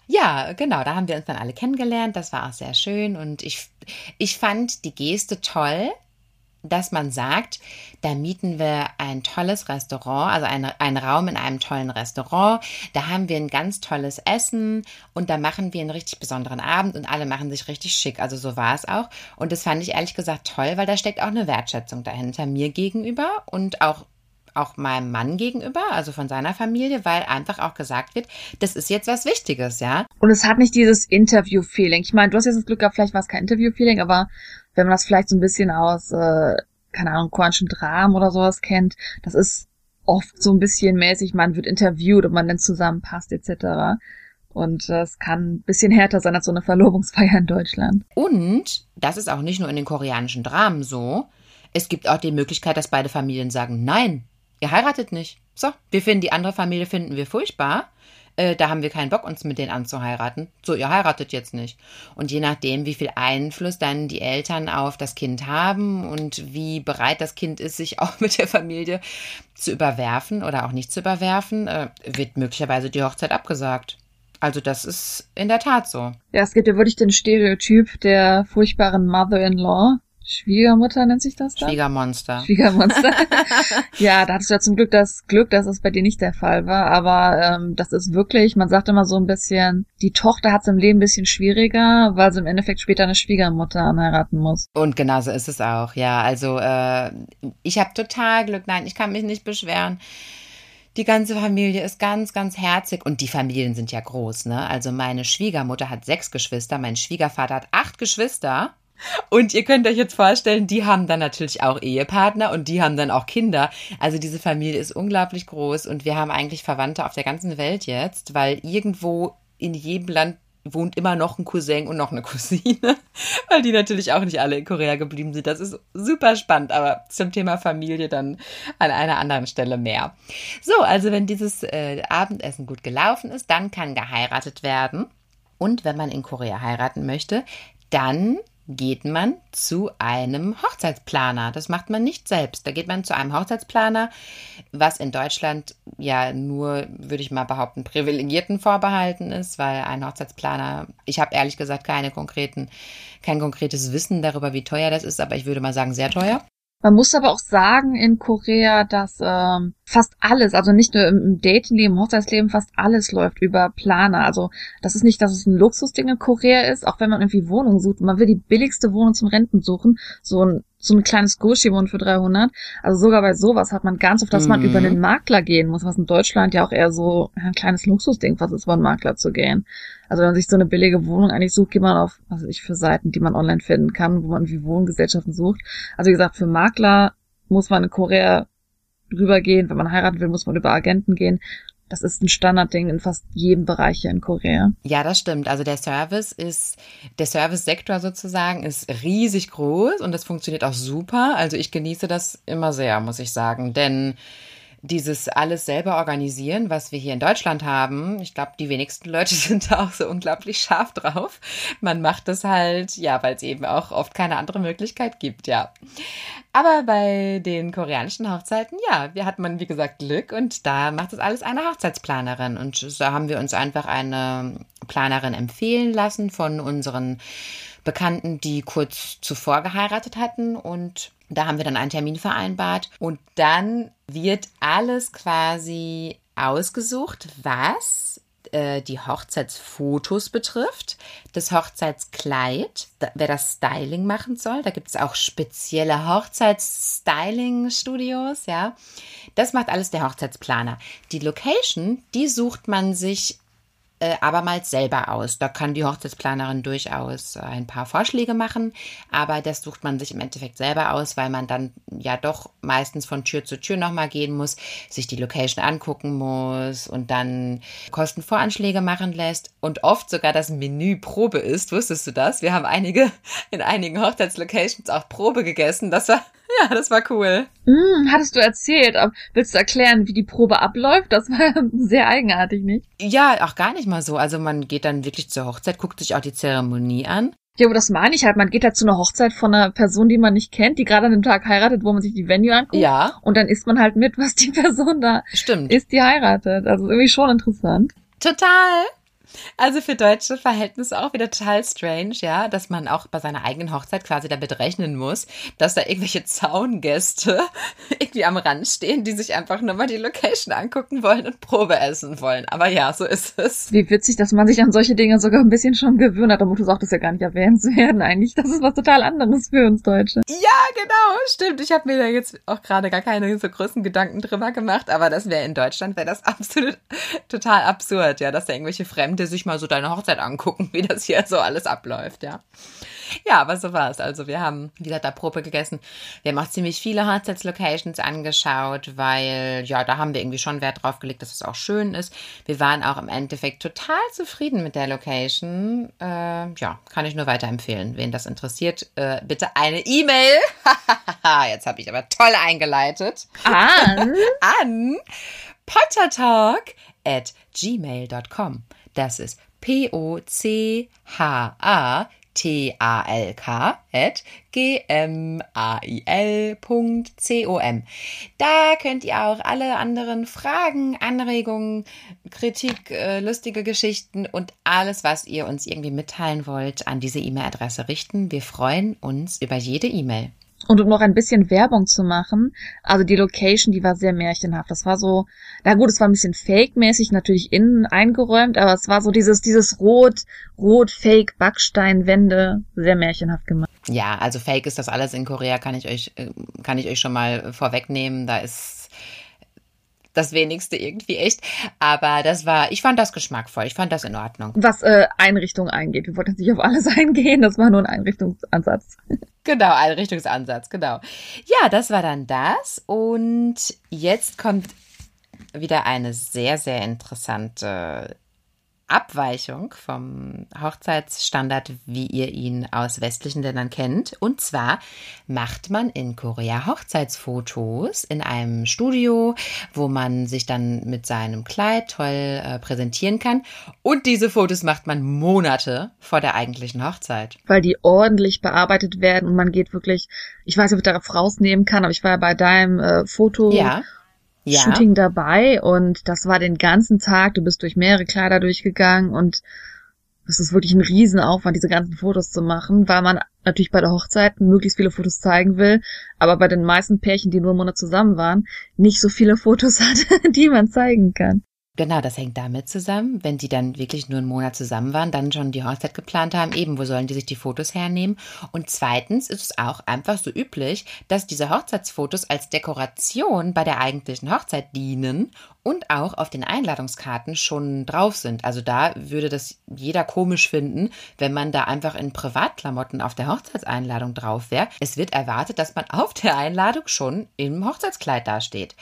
Ja, genau, da haben wir uns dann alle kennengelernt. Das war auch sehr schön und ich, ich fand die Geste toll, dass man sagt, da mieten wir ein tolles Restaurant, also ein, einen Raum in einem tollen Restaurant, da haben wir ein ganz tolles Essen und da machen wir einen richtig besonderen Abend und alle machen sich richtig schick. Also so war es auch. Und das fand ich ehrlich gesagt toll, weil da steckt auch eine Wertschätzung dahinter mir gegenüber und auch auch meinem Mann gegenüber, also von seiner Familie, weil einfach auch gesagt wird, das ist jetzt was Wichtiges, ja. Und es hat nicht dieses Interview-Feeling. Ich meine, du hast jetzt das Glück gehabt, vielleicht war es kein Interview-Feeling, aber wenn man das vielleicht so ein bisschen aus, äh, keine Ahnung, koreanischen Dramen oder sowas kennt, das ist oft so ein bisschen mäßig, man wird interviewt und man dann zusammenpasst etc. Und äh, es kann ein bisschen härter sein als so eine Verlobungsfeier in Deutschland. Und das ist auch nicht nur in den koreanischen Dramen so. Es gibt auch die Möglichkeit, dass beide Familien sagen, nein, Ihr heiratet nicht. So, wir finden die andere Familie finden wir furchtbar. Äh, da haben wir keinen Bock, uns mit denen anzuheiraten. So, ihr heiratet jetzt nicht. Und je nachdem, wie viel Einfluss dann die Eltern auf das Kind haben und wie bereit das Kind ist, sich auch mit der Familie zu überwerfen oder auch nicht zu überwerfen, äh, wird möglicherweise die Hochzeit abgesagt. Also das ist in der Tat so. Ja, es gibt ja wirklich den Stereotyp der furchtbaren Mother-in-Law, Schwiegermutter nennt sich das da? Schwiegermonster. Schwiegermonster. ja, da hattest du ja zum Glück das Glück, dass es bei dir nicht der Fall war. Aber ähm, das ist wirklich, man sagt immer so ein bisschen, die Tochter hat es im Leben ein bisschen schwieriger, weil sie im Endeffekt später eine Schwiegermutter anheiraten muss. Und genauso ist es auch, ja. Also äh, ich habe total Glück, nein, ich kann mich nicht beschweren. Die ganze Familie ist ganz, ganz herzig und die Familien sind ja groß, ne? Also meine Schwiegermutter hat sechs Geschwister, mein Schwiegervater hat acht Geschwister. Und ihr könnt euch jetzt vorstellen, die haben dann natürlich auch Ehepartner und die haben dann auch Kinder. Also diese Familie ist unglaublich groß und wir haben eigentlich Verwandte auf der ganzen Welt jetzt, weil irgendwo in jedem Land wohnt immer noch ein Cousin und noch eine Cousine, weil die natürlich auch nicht alle in Korea geblieben sind. Das ist super spannend, aber zum Thema Familie dann an einer anderen Stelle mehr. So, also wenn dieses äh, Abendessen gut gelaufen ist, dann kann geheiratet werden. Und wenn man in Korea heiraten möchte, dann geht man zu einem Hochzeitsplaner. Das macht man nicht selbst. Da geht man zu einem Hochzeitsplaner, was in Deutschland ja nur, würde ich mal behaupten, Privilegierten vorbehalten ist, weil ein Hochzeitsplaner, ich habe ehrlich gesagt keine konkreten, kein konkretes Wissen darüber, wie teuer das ist, aber ich würde mal sagen, sehr teuer. Man muss aber auch sagen in Korea, dass ähm, fast alles, also nicht nur im Datingleben, im Hochzeitsleben, fast alles läuft über Planer. Also das ist nicht, dass es ein Luxusding in Korea ist, auch wenn man irgendwie Wohnungen sucht. Man will die billigste Wohnung zum Renten suchen, so ein so ein kleines Goshi-Wohn für 300. Also sogar bei sowas hat man ganz oft, dass man mhm. über einen Makler gehen muss, was in Deutschland ja auch eher so ein kleines Luxusding was ist, über einen Makler zu gehen. Also wenn man sich so eine billige Wohnung eigentlich sucht, geht man auf, was weiß ich, für Seiten, die man online finden kann, wo man wie Wohngesellschaften sucht. Also wie gesagt, für Makler muss man in Korea rübergehen. Wenn man heiraten will, muss man über Agenten gehen. Das ist ein Standardding in fast jedem Bereich hier in Korea. Ja, das stimmt. Also der Service ist, der Service-Sektor sozusagen ist riesig groß und das funktioniert auch super. Also ich genieße das immer sehr, muss ich sagen. Denn dieses alles selber organisieren, was wir hier in Deutschland haben, ich glaube, die wenigsten Leute sind da auch so unglaublich scharf drauf. Man macht das halt, ja, weil es eben auch oft keine andere Möglichkeit gibt, ja. Aber bei den koreanischen Hochzeiten, ja, wir hatten man, wie gesagt, Glück und da macht das alles eine Hochzeitsplanerin. Und da haben wir uns einfach eine Planerin empfehlen lassen von unseren Bekannten, die kurz zuvor geheiratet hatten und da haben wir dann einen Termin vereinbart und dann wird alles quasi ausgesucht, was äh, die Hochzeitsfotos betrifft, das Hochzeitskleid, wer das Styling machen soll. Da gibt es auch spezielle Hochzeitsstyling-Studios, ja. Das macht alles der Hochzeitsplaner. Die Location, die sucht man sich äh, abermals selber aus. Da kann die Hochzeitsplanerin durchaus ein paar Vorschläge machen, aber das sucht man sich im Endeffekt selber aus, weil man dann ja doch meistens von Tür zu Tür nochmal gehen muss, sich die Location angucken muss und dann Kostenvoranschläge machen lässt und oft sogar das Menü Probe ist. Wusstest du das? Wir haben einige in einigen Hochzeitslocations auch Probe gegessen. Das war ja, das war cool. Mm, hattest du erzählt. Willst du erklären, wie die Probe abläuft? Das war sehr eigenartig, nicht? Ja, auch gar nicht mal so. Also man geht dann wirklich zur Hochzeit, guckt sich auch die Zeremonie an. Ja, aber das meine ich halt. Man geht halt zu einer Hochzeit von einer Person, die man nicht kennt, die gerade an dem Tag heiratet, wo man sich die Venue anguckt. Ja. Und dann isst man halt mit, was die Person da Stimmt. ist, die heiratet. Also irgendwie schon interessant. Total. Also für deutsche Verhältnisse auch wieder total strange, ja, dass man auch bei seiner eigenen Hochzeit quasi damit rechnen muss, dass da irgendwelche Zaungäste irgendwie am Rand stehen, die sich einfach nur mal die Location angucken wollen und Probe essen wollen. Aber ja, so ist es. Wie witzig, dass man sich an solche Dinge sogar ein bisschen schon gewöhnt hat. Da muss auch das ja gar nicht erwähnt zu werden eigentlich. Das ist was total anderes für uns Deutsche. Ja, genau, stimmt. Ich habe mir da jetzt auch gerade gar keine so großen Gedanken drüber gemacht, aber das wäre in Deutschland, wäre das absolut total absurd, ja, dass da irgendwelche Fremde sich mal so deine Hochzeit angucken, wie das hier so alles abläuft, ja. Ja, aber so war es. Also wir haben, wie gesagt, da Probe gegessen. Wir haben auch ziemlich viele Hochzeitslocations angeschaut, weil, ja, da haben wir irgendwie schon Wert drauf gelegt, dass es auch schön ist. Wir waren auch im Endeffekt total zufrieden mit der Location. Äh, ja, kann ich nur weiterempfehlen. Wen das interessiert, äh, bitte eine E-Mail. Jetzt habe ich aber toll eingeleitet. An? An pottertalk at gmail.com. Das ist P-O-C-H-A-T-A-L-K at G-M-A-I-L.com. Da könnt ihr auch alle anderen Fragen, Anregungen, Kritik, äh, lustige Geschichten und alles, was ihr uns irgendwie mitteilen wollt, an diese E-Mail-Adresse richten. Wir freuen uns über jede E-Mail. Und um noch ein bisschen Werbung zu machen, also die Location, die war sehr märchenhaft. Das war so, na gut, es war ein bisschen fake-mäßig, natürlich innen eingeräumt, aber es war so dieses, dieses rot, rot, fake Backsteinwände, sehr märchenhaft gemacht. Ja, also fake ist das alles in Korea, kann ich euch, äh, kann ich euch schon mal vorwegnehmen. Da ist das wenigste irgendwie echt. Aber das war, ich fand das geschmackvoll. Ich fand das in Ordnung. Was äh, Einrichtung eingeht. Wir wollten nicht auf alles eingehen. Das war nur ein Einrichtungsansatz. Genau, Einrichtungsansatz, genau. Ja, das war dann das. Und jetzt kommt wieder eine sehr, sehr interessante Abweichung vom Hochzeitsstandard, wie ihr ihn aus westlichen Ländern kennt. Und zwar macht man in Korea Hochzeitsfotos in einem Studio, wo man sich dann mit seinem Kleid toll äh, präsentieren kann. Und diese Fotos macht man Monate vor der eigentlichen Hochzeit. Weil die ordentlich bearbeitet werden und man geht wirklich, ich weiß nicht, ob ich darauf rausnehmen kann, aber ich war ja bei deinem äh, Foto. Ja ja. Shooting dabei und das war den ganzen Tag. Du bist durch mehrere Kleider durchgegangen und es ist wirklich ein Riesenaufwand, diese ganzen Fotos zu machen, weil man natürlich bei der Hochzeit möglichst viele Fotos zeigen will, aber bei den meisten Pärchen, die nur einen Monat zusammen waren, nicht so viele Fotos hat, die man zeigen kann. Genau, das hängt damit zusammen, wenn die dann wirklich nur einen Monat zusammen waren, dann schon die Hochzeit geplant haben, eben, wo sollen die sich die Fotos hernehmen? Und zweitens ist es auch einfach so üblich, dass diese Hochzeitsfotos als Dekoration bei der eigentlichen Hochzeit dienen und auch auf den Einladungskarten schon drauf sind. Also da würde das jeder komisch finden, wenn man da einfach in Privatklamotten auf der Hochzeitseinladung drauf wäre. Es wird erwartet, dass man auf der Einladung schon im Hochzeitskleid dasteht.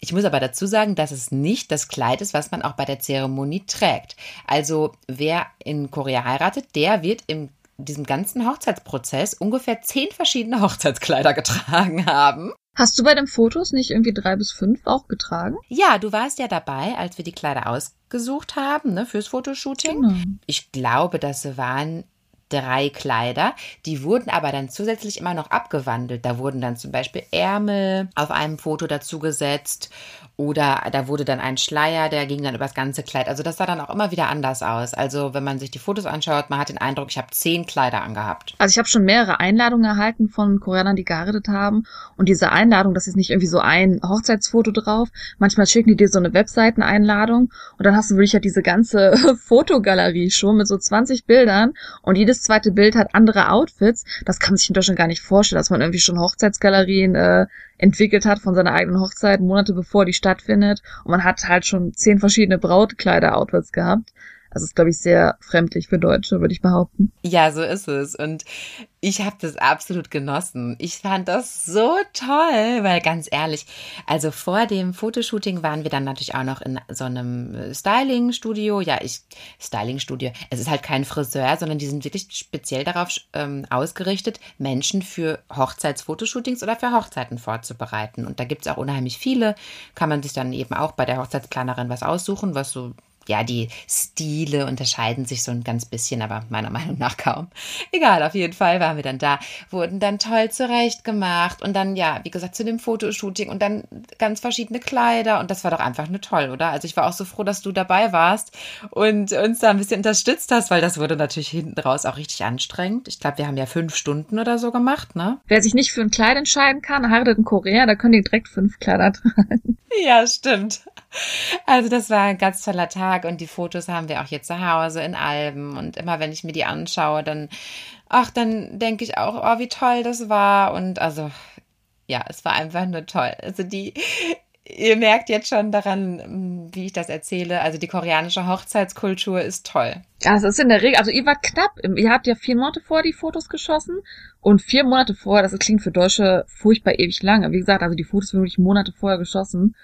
Ich muss aber dazu sagen, dass es nicht das Kleid ist, was man auch bei der Zeremonie trägt. Also wer in Korea heiratet, der wird im diesem ganzen Hochzeitsprozess ungefähr zehn verschiedene Hochzeitskleider getragen haben. Hast du bei den Fotos nicht irgendwie drei bis fünf auch getragen? Ja, du warst ja dabei, als wir die Kleider ausgesucht haben, ne, fürs Fotoshooting. Genau. Ich glaube, sie waren drei Kleider. Die wurden aber dann zusätzlich immer noch abgewandelt. Da wurden dann zum Beispiel Ärmel auf einem Foto dazu gesetzt oder da wurde dann ein Schleier, der ging dann übers ganze Kleid. Also das sah dann auch immer wieder anders aus. Also wenn man sich die Fotos anschaut, man hat den Eindruck, ich habe zehn Kleider angehabt. Also ich habe schon mehrere Einladungen erhalten von Koreanern, die geheiratet haben. Und diese Einladung, das ist nicht irgendwie so ein Hochzeitsfoto drauf. Manchmal schicken die dir so eine Webseiteneinladung und dann hast du wirklich halt diese ganze Fotogalerie schon mit so 20 Bildern und jedes zweite Bild hat andere Outfits. Das kann man sich in Deutschland gar nicht vorstellen, dass man irgendwie schon Hochzeitsgalerien äh, entwickelt hat von seiner eigenen Hochzeit, Monate bevor die stattfindet. Und man hat halt schon zehn verschiedene Brautkleider-Outfits gehabt. Das ist, glaube ich, sehr fremdlich für Deutsche, würde ich behaupten. Ja, so ist es. Und ich habe das absolut genossen. Ich fand das so toll, weil ganz ehrlich, also vor dem Fotoshooting waren wir dann natürlich auch noch in so einem Styling-Studio. Ja, ich, Styling-Studio. Es ist halt kein Friseur, sondern die sind wirklich speziell darauf ähm, ausgerichtet, Menschen für Hochzeitsfotoshootings oder für Hochzeiten vorzubereiten. Und da gibt's auch unheimlich viele. Kann man sich dann eben auch bei der Hochzeitsplanerin was aussuchen, was so ja, die Stile unterscheiden sich so ein ganz bisschen, aber meiner Meinung nach kaum. Egal, auf jeden Fall waren wir dann da, wurden dann toll zurecht gemacht und dann, ja, wie gesagt, zu dem Fotoshooting und dann ganz verschiedene Kleider und das war doch einfach nur toll, oder? Also ich war auch so froh, dass du dabei warst und uns da ein bisschen unterstützt hast, weil das wurde natürlich hinten raus auch richtig anstrengend. Ich glaube, wir haben ja fünf Stunden oder so gemacht, ne? Wer sich nicht für ein Kleid entscheiden kann, heiratet in Korea, da können die direkt fünf Kleider tragen. Ja, stimmt. Also das war ein ganz toller Tag und die Fotos haben wir auch hier zu Hause in Alben und immer wenn ich mir die anschaue, dann ach, dann denke ich auch, oh, wie toll das war und also ja, es war einfach nur toll. Also die ihr merkt jetzt schon daran, wie ich das erzähle, also die koreanische Hochzeitskultur ist toll. Ja, das ist in der Regel, also ihr wart knapp, ihr habt ja vier Monate vor die Fotos geschossen und vier Monate vorher, das klingt für Deutsche furchtbar ewig lange. Wie gesagt, also die Fotos wurden wirklich Monate vorher geschossen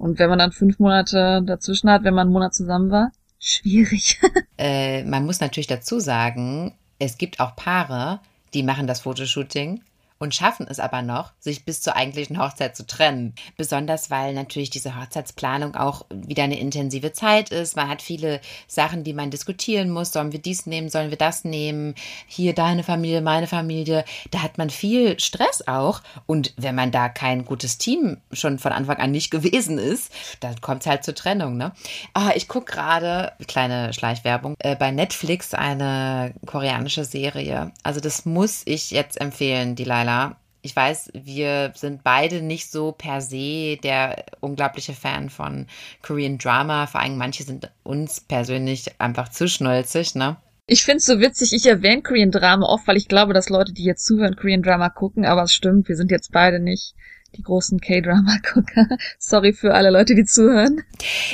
und wenn man dann fünf Monate dazwischen hat, wenn man einen Monat zusammen war, schwierig. äh, man muss natürlich dazu sagen, es gibt auch Paare, die machen das Fotoshooting und schaffen es aber noch, sich bis zur eigentlichen Hochzeit zu trennen. Besonders weil natürlich diese Hochzeitsplanung auch wieder eine intensive Zeit ist. Man hat viele Sachen, die man diskutieren muss. Sollen wir dies nehmen? Sollen wir das nehmen? Hier deine Familie, meine Familie. Da hat man viel Stress auch. Und wenn man da kein gutes Team schon von Anfang an nicht gewesen ist, dann kommt es halt zur Trennung. Ne? Ah, ich gucke gerade, kleine Schleichwerbung, äh, bei Netflix eine koreanische Serie. Also das muss ich jetzt empfehlen, die Leila Carla. Ich weiß, wir sind beide nicht so per se der unglaubliche Fan von Korean Drama. Vor allem manche sind uns persönlich einfach zu schnulzig, ne? Ich find's so witzig, ich erwähne Korean Drama oft, weil ich glaube, dass Leute, die jetzt zuhören, Korean Drama gucken, aber es stimmt, wir sind jetzt beide nicht die großen K-Drama-Gucker. Sorry für alle Leute, die zuhören.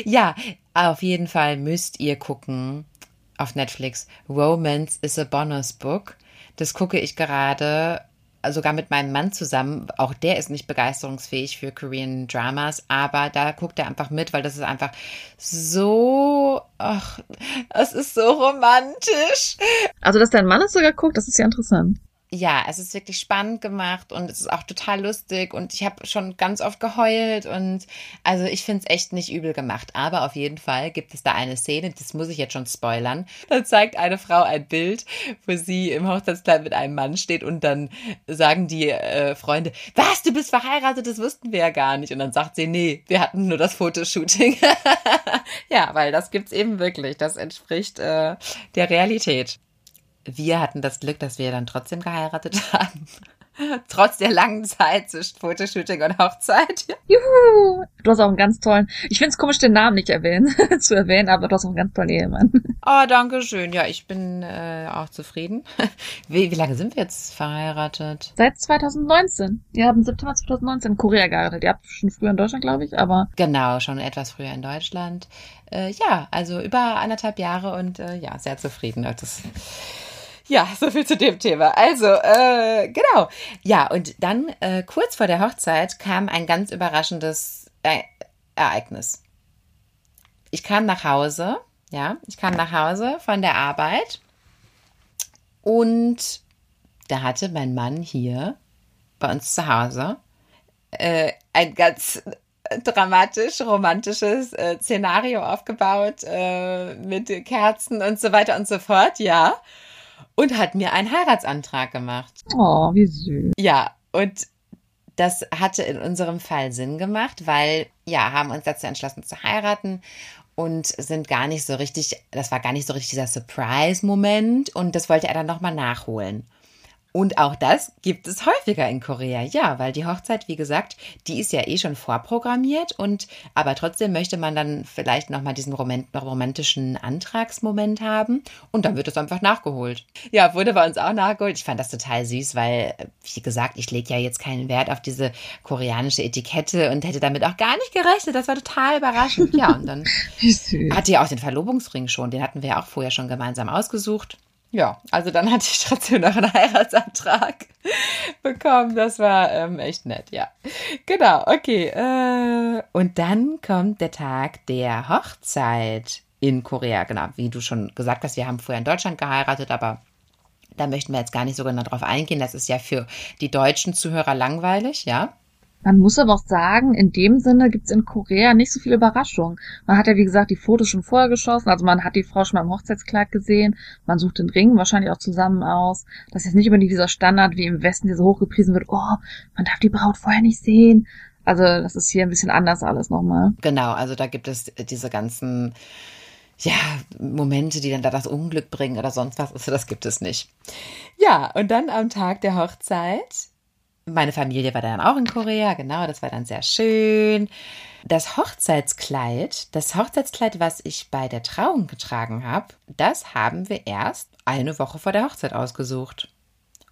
Ja, auf jeden Fall müsst ihr gucken auf Netflix. Romance is a Bonus Book. Das gucke ich gerade sogar mit meinem Mann zusammen. Auch der ist nicht begeisterungsfähig für Korean Dramas, aber da guckt er einfach mit, weil das ist einfach so, ach, es ist so romantisch. Also, dass dein Mann es sogar guckt, das ist ja interessant ja, es ist wirklich spannend gemacht und es ist auch total lustig und ich habe schon ganz oft geheult und also ich finde es echt nicht übel gemacht. Aber auf jeden Fall gibt es da eine Szene, das muss ich jetzt schon spoilern. Da zeigt eine Frau ein Bild, wo sie im Hochzeitskleid mit einem Mann steht und dann sagen die äh, Freunde, was, du bist verheiratet, das wussten wir ja gar nicht. Und dann sagt sie, nee, wir hatten nur das Fotoshooting. ja, weil das gibt's eben wirklich. Das entspricht äh, der Realität wir hatten das Glück, dass wir dann trotzdem geheiratet haben. Trotz der langen Zeit zwischen Fotoshooting und Hochzeit. Juhu! Du hast auch einen ganz tollen, ich find's komisch, den Namen nicht erwähnen, zu erwähnen, aber du hast auch einen ganz tollen Ehemann. Oh, danke schön. Ja, ich bin äh, auch zufrieden. Wie, wie lange sind wir jetzt verheiratet? Seit 2019. Ihr habt im September 2019 in Korea geheiratet. Ihr habt schon früher in Deutschland, glaube ich, aber. Genau, schon etwas früher in Deutschland. Äh, ja, also über anderthalb Jahre und äh, ja, sehr zufrieden. Das ja, so viel zu dem Thema. Also, äh, genau. Ja, und dann äh, kurz vor der Hochzeit kam ein ganz überraschendes e Ereignis. Ich kam nach Hause, ja, ich kam nach Hause von der Arbeit und da hatte mein Mann hier bei uns zu Hause äh, ein ganz dramatisch, romantisches äh, Szenario aufgebaut äh, mit Kerzen und so weiter und so fort, ja. Und hat mir einen Heiratsantrag gemacht. Oh, wie süß. Ja, und das hatte in unserem Fall Sinn gemacht, weil, ja, haben uns dazu entschlossen zu heiraten und sind gar nicht so richtig, das war gar nicht so richtig dieser Surprise-Moment und das wollte er dann nochmal nachholen. Und auch das gibt es häufiger in Korea, ja, weil die Hochzeit, wie gesagt, die ist ja eh schon vorprogrammiert und aber trotzdem möchte man dann vielleicht nochmal diesen romantischen Antragsmoment haben und dann wird es einfach nachgeholt. Ja, wurde bei uns auch nachgeholt. Ich fand das total süß, weil, wie gesagt, ich lege ja jetzt keinen Wert auf diese koreanische Etikette und hätte damit auch gar nicht gerechnet. Das war total überraschend. Ja, und dann hatte ja auch den Verlobungsring schon, den hatten wir ja auch vorher schon gemeinsam ausgesucht. Ja, also dann hatte ich trotzdem noch einen Heiratsantrag bekommen. Das war ähm, echt nett, ja. Genau, okay. Äh, und dann kommt der Tag der Hochzeit in Korea. Genau, wie du schon gesagt hast, wir haben vorher in Deutschland geheiratet, aber da möchten wir jetzt gar nicht so genau drauf eingehen. Das ist ja für die deutschen Zuhörer langweilig, ja. Man muss aber auch sagen, in dem Sinne gibt's in Korea nicht so viele Überraschungen. Man hat ja, wie gesagt, die Fotos schon vorher geschossen, also man hat die Frau schon mal im Hochzeitskleid gesehen, man sucht den Ring wahrscheinlich auch zusammen aus. Das ist nicht unbedingt dieser Standard, wie im Westen, der so hochgepriesen wird, oh, man darf die Braut vorher nicht sehen. Also das ist hier ein bisschen anders alles nochmal. Genau, also da gibt es diese ganzen ja, Momente, die dann da das Unglück bringen oder sonst was. Also das gibt es nicht. Ja, und dann am Tag der Hochzeit meine Familie war dann auch in Korea, genau, das war dann sehr schön. Das Hochzeitskleid, das Hochzeitskleid, was ich bei der Trauung getragen habe, das haben wir erst eine Woche vor der Hochzeit ausgesucht.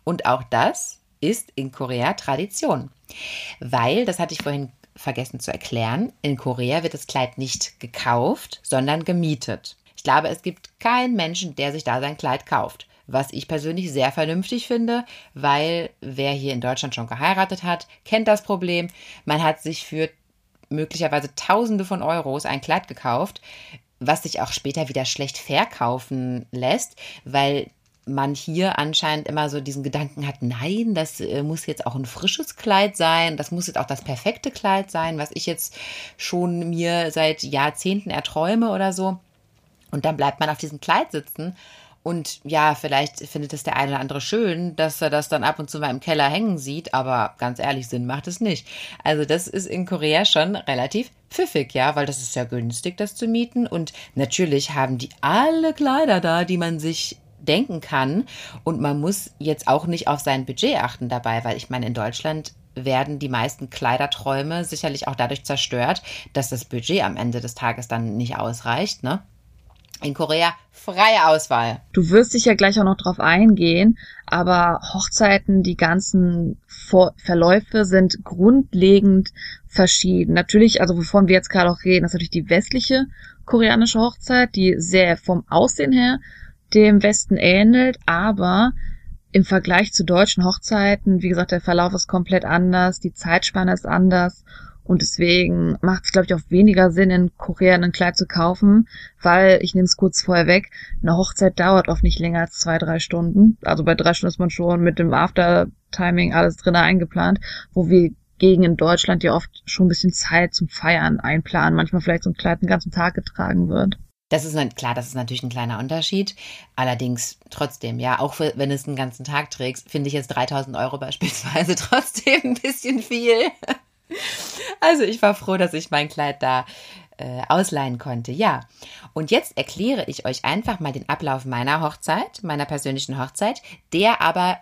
Und auch das ist in Korea Tradition. Weil, das hatte ich vorhin vergessen zu erklären, in Korea wird das Kleid nicht gekauft, sondern gemietet. Ich glaube, es gibt keinen Menschen, der sich da sein Kleid kauft was ich persönlich sehr vernünftig finde, weil wer hier in Deutschland schon geheiratet hat, kennt das Problem. Man hat sich für möglicherweise Tausende von Euros ein Kleid gekauft, was sich auch später wieder schlecht verkaufen lässt, weil man hier anscheinend immer so diesen Gedanken hat, nein, das äh, muss jetzt auch ein frisches Kleid sein, das muss jetzt auch das perfekte Kleid sein, was ich jetzt schon mir seit Jahrzehnten erträume oder so. Und dann bleibt man auf diesem Kleid sitzen und ja, vielleicht findet es der eine oder andere schön, dass er das dann ab und zu mal im Keller hängen sieht, aber ganz ehrlich, Sinn macht es nicht. Also das ist in Korea schon relativ pfiffig, ja, weil das ist ja günstig, das zu mieten. Und natürlich haben die alle Kleider da, die man sich denken kann. Und man muss jetzt auch nicht auf sein Budget achten dabei, weil ich meine, in Deutschland werden die meisten Kleiderträume sicherlich auch dadurch zerstört, dass das Budget am Ende des Tages dann nicht ausreicht, ne? In Korea freie Auswahl. Du wirst sicher gleich auch noch drauf eingehen, aber Hochzeiten, die ganzen Vor Verläufe sind grundlegend verschieden. Natürlich, also wovon wir jetzt gerade auch reden, ist natürlich die westliche koreanische Hochzeit, die sehr vom Aussehen her dem Westen ähnelt, aber im Vergleich zu deutschen Hochzeiten, wie gesagt, der Verlauf ist komplett anders, die Zeitspanne ist anders und deswegen macht es, glaube ich, auch weniger Sinn, in Korea ein Kleid zu kaufen, weil, ich nehme es kurz vorher weg, eine Hochzeit dauert oft nicht länger als zwei, drei Stunden. Also bei drei Stunden ist man schon mit dem After-Timing alles drin eingeplant, wo wir gegen in Deutschland ja oft schon ein bisschen Zeit zum Feiern einplanen. Manchmal vielleicht so ein Kleid den ganzen Tag getragen wird. Das ist klar, das ist natürlich ein kleiner Unterschied. Allerdings trotzdem, ja, auch für, wenn es einen ganzen Tag trägst, finde ich jetzt 3000 Euro beispielsweise trotzdem ein bisschen viel. Also ich war froh, dass ich mein Kleid da äh, ausleihen konnte. Ja. Und jetzt erkläre ich euch einfach mal den Ablauf meiner Hochzeit, meiner persönlichen Hochzeit, der aber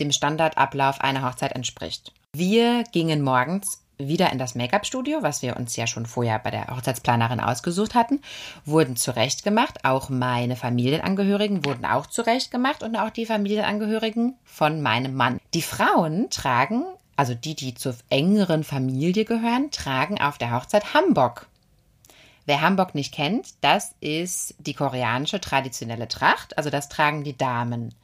dem Standardablauf einer Hochzeit entspricht. Wir gingen morgens wieder in das Make-up-Studio, was wir uns ja schon vorher bei der Hochzeitsplanerin ausgesucht hatten, wurden zurechtgemacht. Auch meine Familienangehörigen wurden auch zurechtgemacht und auch die Familienangehörigen von meinem Mann. Die Frauen tragen also die, die zur engeren Familie gehören, tragen auf der Hochzeit Hamburg. Wer Hamburg nicht kennt, das ist die koreanische traditionelle Tracht, also das tragen die Damen.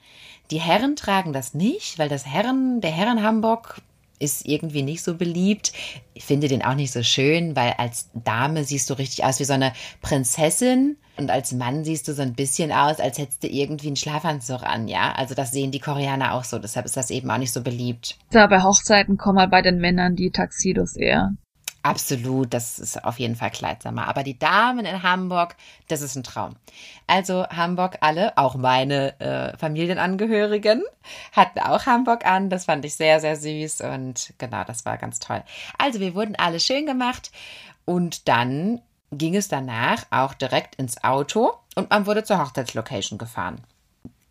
Die Herren tragen das nicht, weil das Herren, der Herren Hamburg ist irgendwie nicht so beliebt. Ich finde den auch nicht so schön, weil als Dame siehst du richtig aus wie so eine Prinzessin. Und als Mann siehst du so ein bisschen aus, als hättest du irgendwie einen Schlafanzug an, ja? Also das sehen die Koreaner auch so, deshalb ist das eben auch nicht so beliebt. Da bei Hochzeiten kommen halt bei den Männern die Taxidos eher. Absolut, das ist auf jeden Fall kleidsamer. Aber die Damen in Hamburg, das ist ein Traum. Also Hamburg alle, auch meine äh, Familienangehörigen, hatten auch Hamburg an. Das fand ich sehr, sehr süß und genau, das war ganz toll. Also wir wurden alle schön gemacht und dann ging es danach auch direkt ins Auto und man wurde zur Hochzeitslocation gefahren.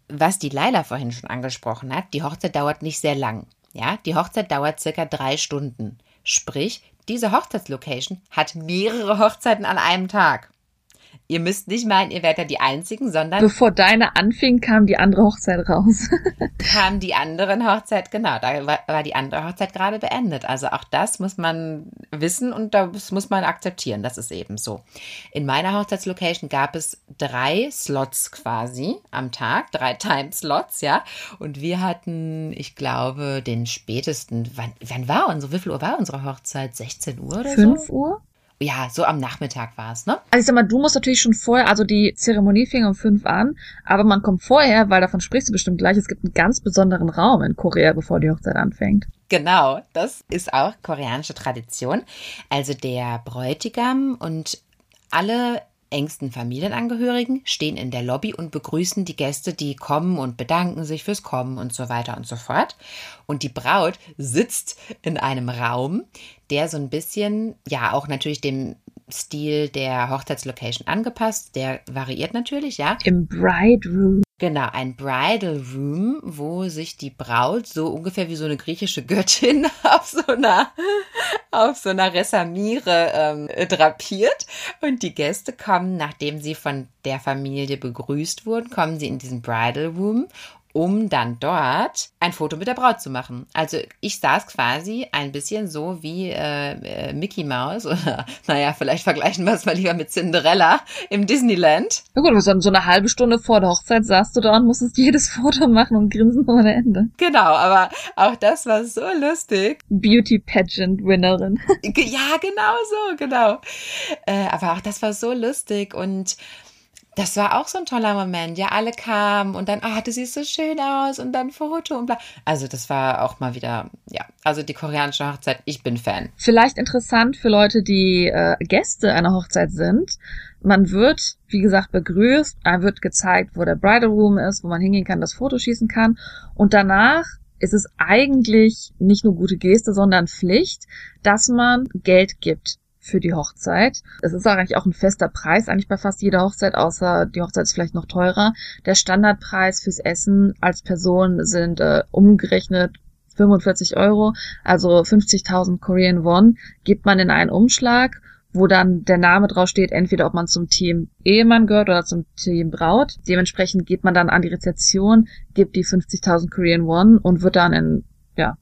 Was die Leila vorhin schon angesprochen hat, die Hochzeit dauert nicht sehr lang. Ja, die Hochzeit dauert circa drei Stunden. Sprich, diese Hochzeitslocation hat mehrere Hochzeiten an einem Tag. Ihr müsst nicht meinen, ihr werdet ja die Einzigen, sondern. Bevor deine anfing, kam die andere Hochzeit raus. kam die anderen Hochzeit, genau, da war, war die andere Hochzeit gerade beendet. Also auch das muss man wissen und das muss man akzeptieren. Das ist eben so. In meiner Hochzeitslocation gab es drei Slots quasi am Tag, drei Time-Slots, ja. Und wir hatten, ich glaube, den spätesten, wann, wann war unsere, wie viel Uhr war unsere Hochzeit? 16 Uhr oder 5 so? 5 Uhr? Ja, so am Nachmittag war es, ne? Also ich sag mal, du musst natürlich schon vorher, also die Zeremonie fing um fünf an, aber man kommt vorher, weil davon sprichst du bestimmt gleich, es gibt einen ganz besonderen Raum in Korea, bevor die Hochzeit anfängt. Genau, das ist auch koreanische Tradition. Also der Bräutigam und alle engsten Familienangehörigen stehen in der Lobby und begrüßen die Gäste, die kommen und bedanken sich fürs Kommen und so weiter und so fort. Und die Braut sitzt in einem Raum, der so ein bisschen, ja, auch natürlich dem Stil der Hochzeitslocation angepasst. Der variiert natürlich, ja. Im Bride Room. Genau, ein Bridal Room, wo sich die Braut so ungefähr wie so eine griechische Göttin auf so einer, auf so einer Resamiere ähm, drapiert. Und die Gäste kommen, nachdem sie von der Familie begrüßt wurden, kommen sie in diesen Bridal Room um dann dort ein Foto mit der Braut zu machen. Also ich saß quasi ein bisschen so wie äh, äh Mickey Mouse oder naja, vielleicht vergleichen wir es mal lieber mit Cinderella im Disneyland. Na gut, so eine halbe Stunde vor der Hochzeit saßt du da und musstest jedes Foto machen und grinsen ohne Ende. Genau, aber auch das war so lustig. Beauty Pageant Winnerin. ja, genau so, genau. Äh, aber auch das war so lustig und das war auch so ein toller Moment. Ja, alle kamen und dann, ah, oh, du siehst so schön aus und dann Foto und bla. Also das war auch mal wieder, ja, also die koreanische Hochzeit, ich bin Fan. Vielleicht interessant für Leute, die äh, Gäste einer Hochzeit sind. Man wird, wie gesagt, begrüßt, einem wird gezeigt, wo der Bridal Room ist, wo man hingehen kann, das Foto schießen kann und danach ist es eigentlich nicht nur gute Geste, sondern Pflicht, dass man Geld gibt für die Hochzeit. Es ist eigentlich auch ein fester Preis, eigentlich bei fast jeder Hochzeit, außer die Hochzeit ist vielleicht noch teurer. Der Standardpreis fürs Essen als Person sind äh, umgerechnet 45 Euro, also 50.000 Korean Won, gibt man in einen Umschlag, wo dann der Name drauf steht, entweder ob man zum Team Ehemann gehört oder zum Team Braut. Dementsprechend geht man dann an die Rezeption, gibt die 50.000 Korean Won und wird dann in, ja,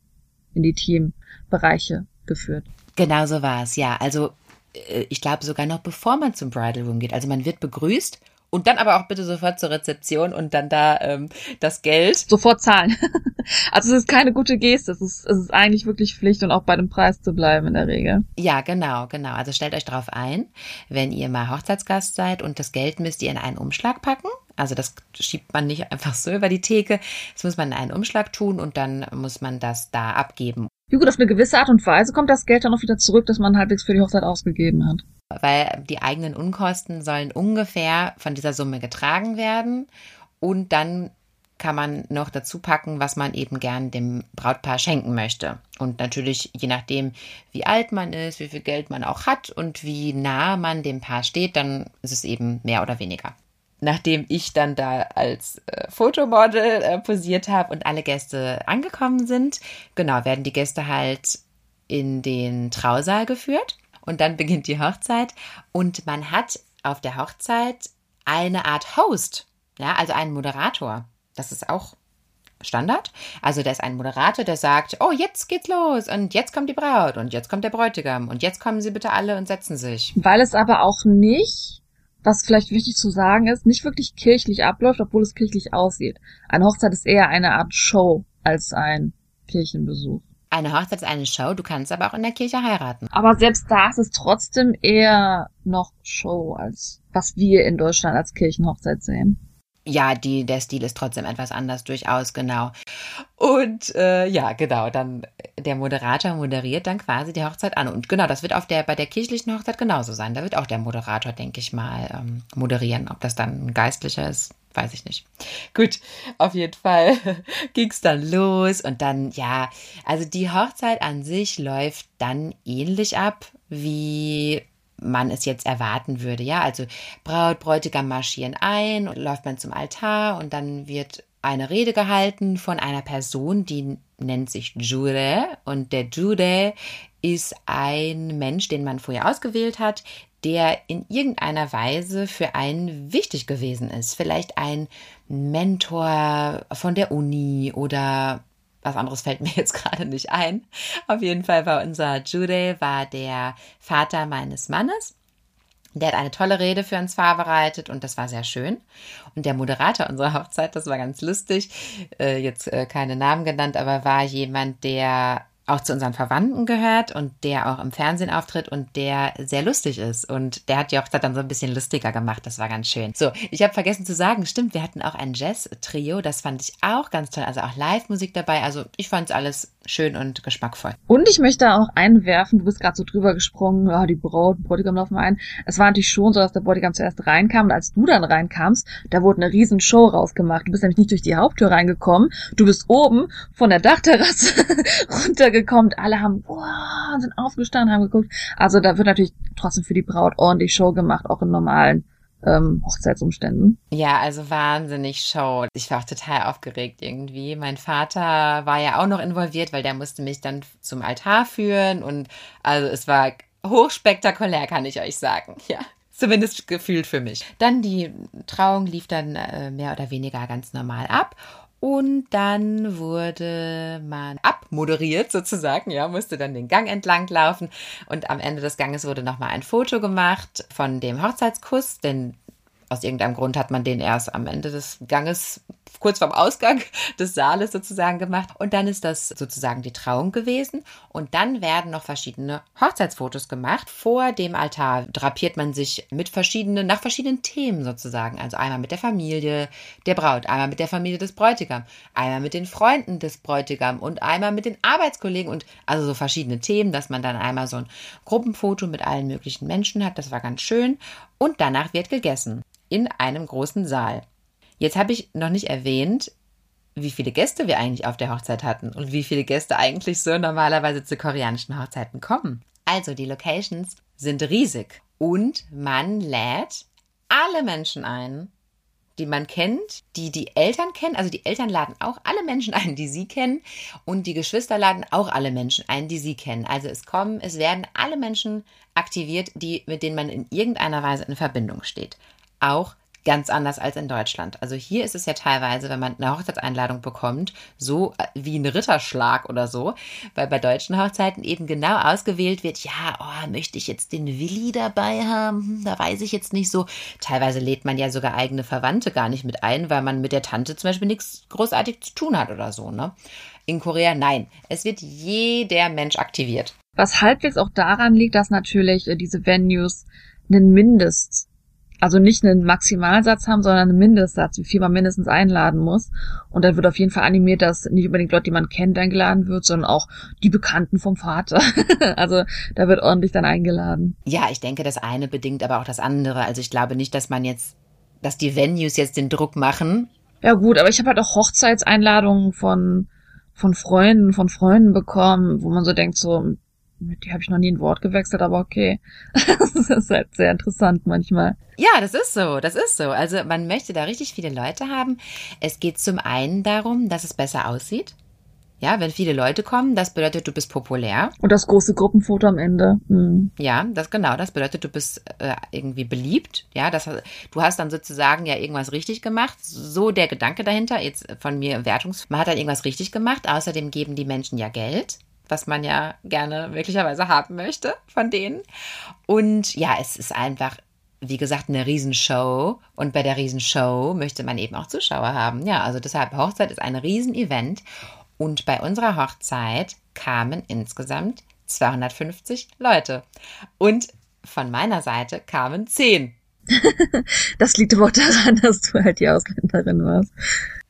in die Teambereiche geführt. Genau so war es, ja. Also äh, ich glaube sogar noch bevor man zum Bridal Room geht. Also man wird begrüßt und dann aber auch bitte sofort zur Rezeption und dann da ähm, das Geld. Sofort zahlen. also es ist keine gute Geste. Es ist, es ist eigentlich wirklich Pflicht und auch bei dem Preis zu bleiben in der Regel. Ja, genau, genau. Also stellt euch darauf ein, wenn ihr mal Hochzeitsgast seid und das Geld müsst ihr in einen Umschlag packen. Also das schiebt man nicht einfach so über die Theke. Das muss man in einen Umschlag tun und dann muss man das da abgeben. Ja gut, auf eine gewisse Art und Weise kommt das Geld dann auch wieder zurück, das man halbwegs für die Hochzeit ausgegeben hat. Weil die eigenen Unkosten sollen ungefähr von dieser Summe getragen werden und dann kann man noch dazu packen, was man eben gern dem Brautpaar schenken möchte. Und natürlich, je nachdem, wie alt man ist, wie viel Geld man auch hat und wie nah man dem Paar steht, dann ist es eben mehr oder weniger nachdem ich dann da als äh, Fotomodel äh, posiert habe und alle Gäste angekommen sind, genau, werden die Gäste halt in den Trausaal geführt und dann beginnt die Hochzeit und man hat auf der Hochzeit eine Art Host, ja, also einen Moderator. Das ist auch Standard. Also da ist ein Moderator, der sagt, oh, jetzt geht's los und jetzt kommt die Braut und jetzt kommt der Bräutigam und jetzt kommen sie bitte alle und setzen sich. Weil es aber auch nicht was vielleicht wichtig zu sagen ist, nicht wirklich kirchlich abläuft, obwohl es kirchlich aussieht. Eine Hochzeit ist eher eine Art Show als ein Kirchenbesuch. Eine Hochzeit ist eine Show, du kannst aber auch in der Kirche heiraten. Aber selbst da ist es trotzdem eher noch Show, als was wir in Deutschland als Kirchenhochzeit sehen. Ja, die, der Stil ist trotzdem etwas anders, durchaus, genau. Und äh, ja, genau, dann der Moderator moderiert dann quasi die Hochzeit an. Und genau, das wird auf der, bei der kirchlichen Hochzeit genauso sein. Da wird auch der Moderator, denke ich mal, ähm, moderieren. Ob das dann ein geistlicher ist, weiß ich nicht. Gut, auf jeden Fall ging es dann los und dann, ja, also die Hochzeit an sich läuft dann ähnlich ab wie man es jetzt erwarten würde. Ja, also Braut, Bräutigam marschieren ein und läuft man zum Altar und dann wird eine Rede gehalten von einer Person, die nennt sich Jure und der Jure ist ein Mensch, den man vorher ausgewählt hat, der in irgendeiner Weise für einen wichtig gewesen ist. Vielleicht ein Mentor von der Uni oder was anderes fällt mir jetzt gerade nicht ein. Auf jeden Fall war unser Jude, war der Vater meines Mannes. Der hat eine tolle Rede für uns vorbereitet und das war sehr schön. Und der Moderator unserer Hochzeit, das war ganz lustig, äh, jetzt äh, keine Namen genannt, aber war jemand, der auch zu unseren Verwandten gehört und der auch im Fernsehen auftritt und der sehr lustig ist. Und der hat Hochzeit dann so ein bisschen lustiger gemacht. Das war ganz schön. So, ich habe vergessen zu sagen, stimmt, wir hatten auch ein Jazz-Trio. Das fand ich auch ganz toll. Also auch Live-Musik dabei. Also ich fand es alles schön und geschmackvoll. Und ich möchte auch einwerfen, du bist gerade so drüber gesprungen, ja, die Braut, Bräutigam laufen ein. Es war natürlich schon so, dass der Bräutigam zuerst reinkam und als du dann reinkamst, da wurde eine riesen Show rausgemacht. Du bist nämlich nicht durch die Haupttür reingekommen, du bist oben von der Dachterrasse runtergekommen. Alle haben, wow, sind aufgestanden, haben geguckt. Also da wird natürlich trotzdem für die Braut ordentlich Show gemacht, auch in normalen ähm, Hochzeitsumständen. Ja, also wahnsinnig Show. Ich war auch total aufgeregt irgendwie. Mein Vater war ja auch noch involviert, weil der musste mich dann zum Altar führen und also es war hochspektakulär, kann ich euch sagen. Ja. Zumindest gefühlt für mich. Dann die Trauung lief dann äh, mehr oder weniger ganz normal ab und dann wurde man abmoderiert sozusagen, ja, musste dann den Gang entlang laufen. Und am Ende des Ganges wurde nochmal ein Foto gemacht von dem Hochzeitskuss, denn aus irgendeinem Grund hat man den erst am Ende des Ganges kurz vorm Ausgang des Saales sozusagen gemacht. Und dann ist das sozusagen die Trauung gewesen. Und dann werden noch verschiedene Hochzeitsfotos gemacht. Vor dem Altar drapiert man sich mit verschiedenen, nach verschiedenen Themen sozusagen. Also einmal mit der Familie der Braut, einmal mit der Familie des Bräutigams, einmal mit den Freunden des Bräutigams und einmal mit den Arbeitskollegen und also so verschiedene Themen, dass man dann einmal so ein Gruppenfoto mit allen möglichen Menschen hat. Das war ganz schön. Und danach wird gegessen. In einem großen Saal. Jetzt habe ich noch nicht erwähnt, wie viele Gäste wir eigentlich auf der Hochzeit hatten und wie viele Gäste eigentlich so normalerweise zu koreanischen Hochzeiten kommen. Also die Locations sind riesig und man lädt alle Menschen ein, die man kennt, die die Eltern kennen. Also die Eltern laden auch alle Menschen ein, die sie kennen und die Geschwister laden auch alle Menschen ein, die sie kennen. Also es kommen, es werden alle Menschen aktiviert, die mit denen man in irgendeiner Weise in Verbindung steht. Auch ganz anders als in Deutschland. Also hier ist es ja teilweise, wenn man eine Hochzeitseinladung bekommt, so äh, wie ein Ritterschlag oder so, weil bei deutschen Hochzeiten eben genau ausgewählt wird, ja, oh, möchte ich jetzt den Willi dabei haben? Hm, da weiß ich jetzt nicht so. Teilweise lädt man ja sogar eigene Verwandte gar nicht mit ein, weil man mit der Tante zum Beispiel nichts großartig zu tun hat oder so, ne? In Korea, nein. Es wird jeder Mensch aktiviert. Was halbwegs auch daran liegt, dass natürlich äh, diese Venues einen Mindest also nicht einen Maximalsatz haben, sondern einen Mindestsatz, wie viel man mindestens einladen muss. Und dann wird auf jeden Fall animiert, dass nicht unbedingt Leute, die man kennt, eingeladen wird, sondern auch die Bekannten vom Vater. also da wird ordentlich dann eingeladen. Ja, ich denke, das eine bedingt aber auch das andere. Also ich glaube nicht, dass man jetzt, dass die Venues jetzt den Druck machen. Ja gut, aber ich habe halt auch Hochzeitseinladungen von von Freunden, von Freunden bekommen, wo man so denkt, so, mit die habe ich noch nie ein Wort gewechselt, aber okay. das ist halt sehr interessant manchmal. Ja, das ist so, das ist so. Also man möchte da richtig viele Leute haben. Es geht zum einen darum, dass es besser aussieht. Ja, wenn viele Leute kommen, das bedeutet, du bist populär. Und das große Gruppenfoto am Ende. Mhm. Ja, das genau. Das bedeutet, du bist äh, irgendwie beliebt. Ja, das, du hast dann sozusagen ja irgendwas richtig gemacht. So der Gedanke dahinter, jetzt von mir Wertungs. Man hat dann irgendwas richtig gemacht. Außerdem geben die Menschen ja Geld was man ja gerne möglicherweise haben möchte von denen. Und ja, es ist einfach, wie gesagt, eine Riesenshow. Und bei der Riesenshow möchte man eben auch Zuschauer haben. Ja, also deshalb Hochzeit ist ein Riesenevent. Und bei unserer Hochzeit kamen insgesamt 250 Leute. Und von meiner Seite kamen 10. das liegt aber daran, dass du halt die Ausländerin warst.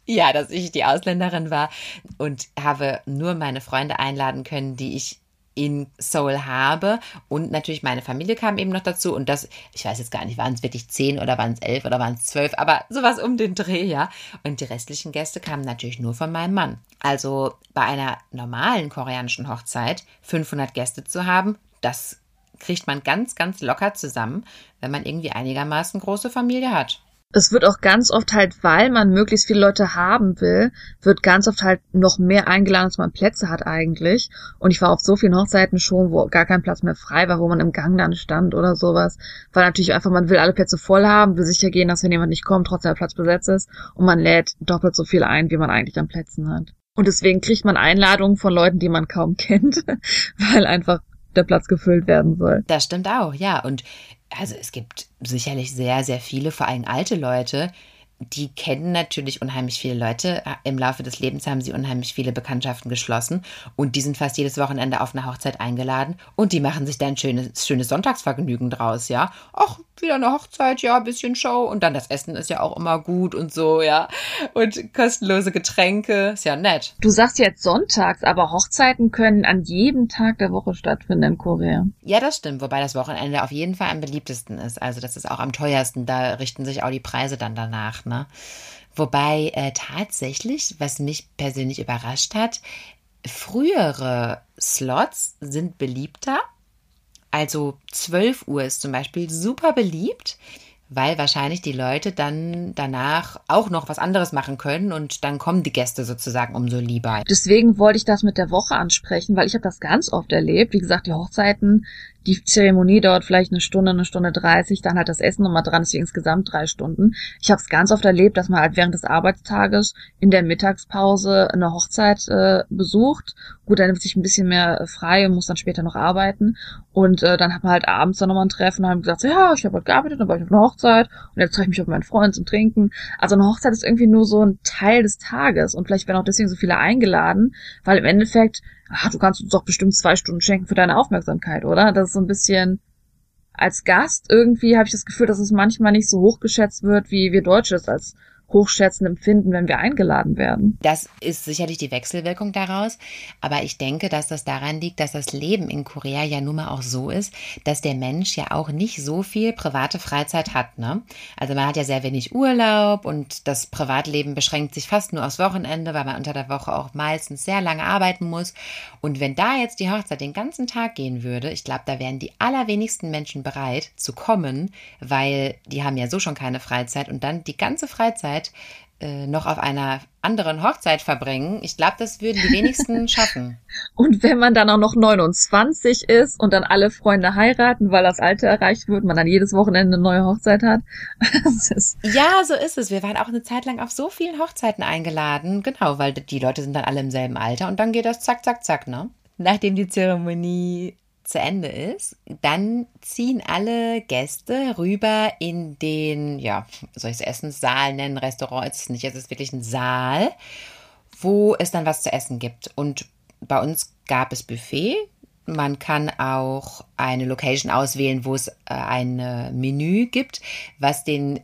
Ja, dass ich die Ausländerin war und habe nur meine Freunde einladen können, die ich in Seoul habe. Und natürlich meine Familie kam eben noch dazu. Und das, ich weiß jetzt gar nicht, waren es wirklich zehn oder waren es elf oder waren es zwölf, aber sowas um den Dreh, ja. Und die restlichen Gäste kamen natürlich nur von meinem Mann. Also bei einer normalen koreanischen Hochzeit 500 Gäste zu haben, das kriegt man ganz, ganz locker zusammen, wenn man irgendwie einigermaßen große Familie hat es wird auch ganz oft halt, weil man möglichst viele Leute haben will, wird ganz oft halt noch mehr eingeladen, als man Plätze hat eigentlich. Und ich war auf so vielen Hochzeiten schon, wo gar kein Platz mehr frei war, wo man im Gang dann stand oder sowas. Weil natürlich einfach, man will alle Plätze voll haben, will sicher gehen, dass wenn jemand nicht kommt, trotzdem der Platz besetzt ist. Und man lädt doppelt so viel ein, wie man eigentlich an Plätzen hat. Und deswegen kriegt man Einladungen von Leuten, die man kaum kennt, weil einfach der Platz gefüllt werden soll. Das stimmt auch, ja. Und also es gibt sicherlich sehr, sehr viele, vor allem alte Leute, die kennen natürlich unheimlich viele Leute. Im Laufe des Lebens haben sie unheimlich viele Bekanntschaften geschlossen und die sind fast jedes Wochenende auf eine Hochzeit eingeladen und die machen sich dann ein schönes, schönes Sonntagsvergnügen draus, ja. Ach, wieder eine Hochzeit, ja, bisschen Show und dann das Essen ist ja auch immer gut und so, ja. Und kostenlose Getränke, ist ja nett. Du sagst jetzt sonntags, aber Hochzeiten können an jedem Tag der Woche stattfinden in Korea. Ja, das stimmt, wobei das Wochenende auf jeden Fall am beliebtesten ist. Also das ist auch am teuersten, da richten sich auch die Preise dann danach, ne? Wobei äh, tatsächlich, was mich persönlich überrascht hat, frühere Slots sind beliebter also 12 Uhr ist zum Beispiel super beliebt, weil wahrscheinlich die Leute dann danach auch noch was anderes machen können und dann kommen die Gäste sozusagen umso lieber. Deswegen wollte ich das mit der Woche ansprechen, weil ich habe das ganz oft erlebt. Wie gesagt, die Hochzeiten, die Zeremonie dauert vielleicht eine Stunde, eine Stunde dreißig, dann halt das Essen nochmal dran, deswegen insgesamt drei Stunden. Ich habe es ganz oft erlebt, dass man halt während des Arbeitstages in der Mittagspause eine Hochzeit äh, besucht. Gut, dann nimmt sich ein bisschen mehr frei und muss dann später noch arbeiten. Und äh, dann hat man halt abends dann nochmal ein Treffen und haben gesagt, so, ja, ich habe heute gearbeitet, dann war ich auf einer Hochzeit und jetzt treffe ich mich auf meinen Freund zum Trinken. Also eine Hochzeit ist irgendwie nur so ein Teil des Tages und vielleicht werden auch deswegen so viele eingeladen, weil im Endeffekt ach, du kannst uns doch bestimmt zwei Stunden schenken für deine Aufmerksamkeit, oder? Das ist so ein bisschen, als Gast irgendwie habe ich das Gefühl, dass es manchmal nicht so hochgeschätzt wird, wie wir Deutsche es als hochschätzen empfinden, wenn wir eingeladen werden. Das ist sicherlich die Wechselwirkung daraus. Aber ich denke, dass das daran liegt, dass das Leben in Korea ja nun mal auch so ist, dass der Mensch ja auch nicht so viel private Freizeit hat. Ne? Also man hat ja sehr wenig Urlaub und das Privatleben beschränkt sich fast nur aufs Wochenende, weil man unter der Woche auch meistens sehr lange arbeiten muss. Und wenn da jetzt die Hochzeit den ganzen Tag gehen würde, ich glaube, da wären die allerwenigsten Menschen bereit zu kommen, weil die haben ja so schon keine Freizeit und dann die ganze Freizeit Zeit äh, noch auf einer anderen Hochzeit verbringen. Ich glaube, das würden die wenigsten schaffen. Und wenn man dann auch noch 29 ist und dann alle Freunde heiraten, weil das Alter erreicht wird, man dann jedes Wochenende eine neue Hochzeit hat. ja, so ist es. Wir waren auch eine Zeit lang auf so vielen Hochzeiten eingeladen. Genau, weil die Leute sind dann alle im selben Alter und dann geht das zack, zack, zack, ne? Nachdem die Zeremonie zu Ende ist, dann ziehen alle Gäste rüber in den, ja, soll ich es Essenssaal nennen, Restaurant ist es nicht, es ist wirklich ein Saal, wo es dann was zu essen gibt. Und bei uns gab es Buffet. Man kann auch eine Location auswählen, wo es äh, ein Menü gibt, was den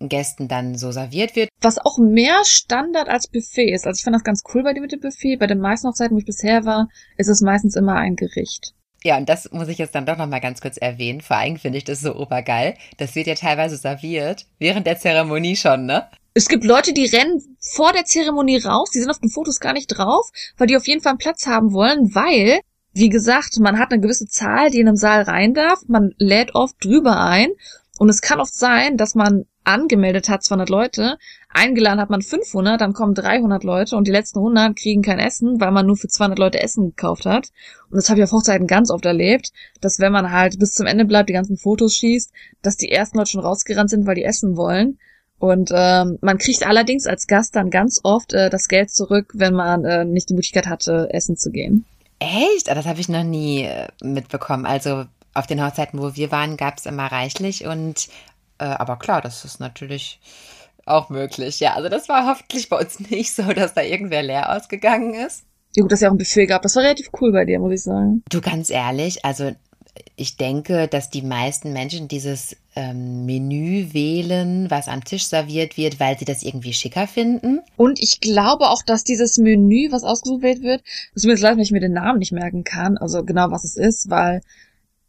Gästen dann so serviert wird. Was auch mehr Standard als Buffet ist. Also ich fand das ganz cool bei dir mit dem Buffet. Bei den meisten Hochzeiten, wo ich bisher war, ist es meistens immer ein Gericht. Ja, und das muss ich jetzt dann doch nochmal ganz kurz erwähnen. Vor allem finde ich das so obergeil. Das wird ja teilweise serviert, während der Zeremonie schon, ne? Es gibt Leute, die rennen vor der Zeremonie raus, die sind auf den Fotos gar nicht drauf, weil die auf jeden Fall einen Platz haben wollen, weil, wie gesagt, man hat eine gewisse Zahl, die in einem Saal rein darf, man lädt oft drüber ein und es kann oft sein, dass man angemeldet hat 200 Leute, eingeladen hat man 500, dann kommen 300 Leute und die letzten 100 kriegen kein Essen, weil man nur für 200 Leute Essen gekauft hat. Und das habe ich auf Hochzeiten ganz oft erlebt, dass wenn man halt bis zum Ende bleibt, die ganzen Fotos schießt, dass die ersten Leute schon rausgerannt sind, weil die essen wollen. Und ähm, man kriegt allerdings als Gast dann ganz oft äh, das Geld zurück, wenn man äh, nicht die Möglichkeit hatte, essen zu gehen. Echt? Ah, das habe ich noch nie äh, mitbekommen. Also auf den Hochzeiten, wo wir waren, gab es immer reichlich und äh, aber klar, das ist natürlich auch möglich, ja. Also das war hoffentlich bei uns nicht so, dass da irgendwer leer ausgegangen ist. Ja gut, dass ihr auch ein Buffet gab. Das war relativ cool bei dir, muss ich sagen. Du, ganz ehrlich, also ich denke, dass die meisten Menschen dieses ähm, Menü wählen, was am Tisch serviert wird, weil sie das irgendwie schicker finden. Und ich glaube auch, dass dieses Menü, was ausgewählt wird, es tut mir leid, wenn ich mir den Namen nicht merken kann, also genau was es ist, weil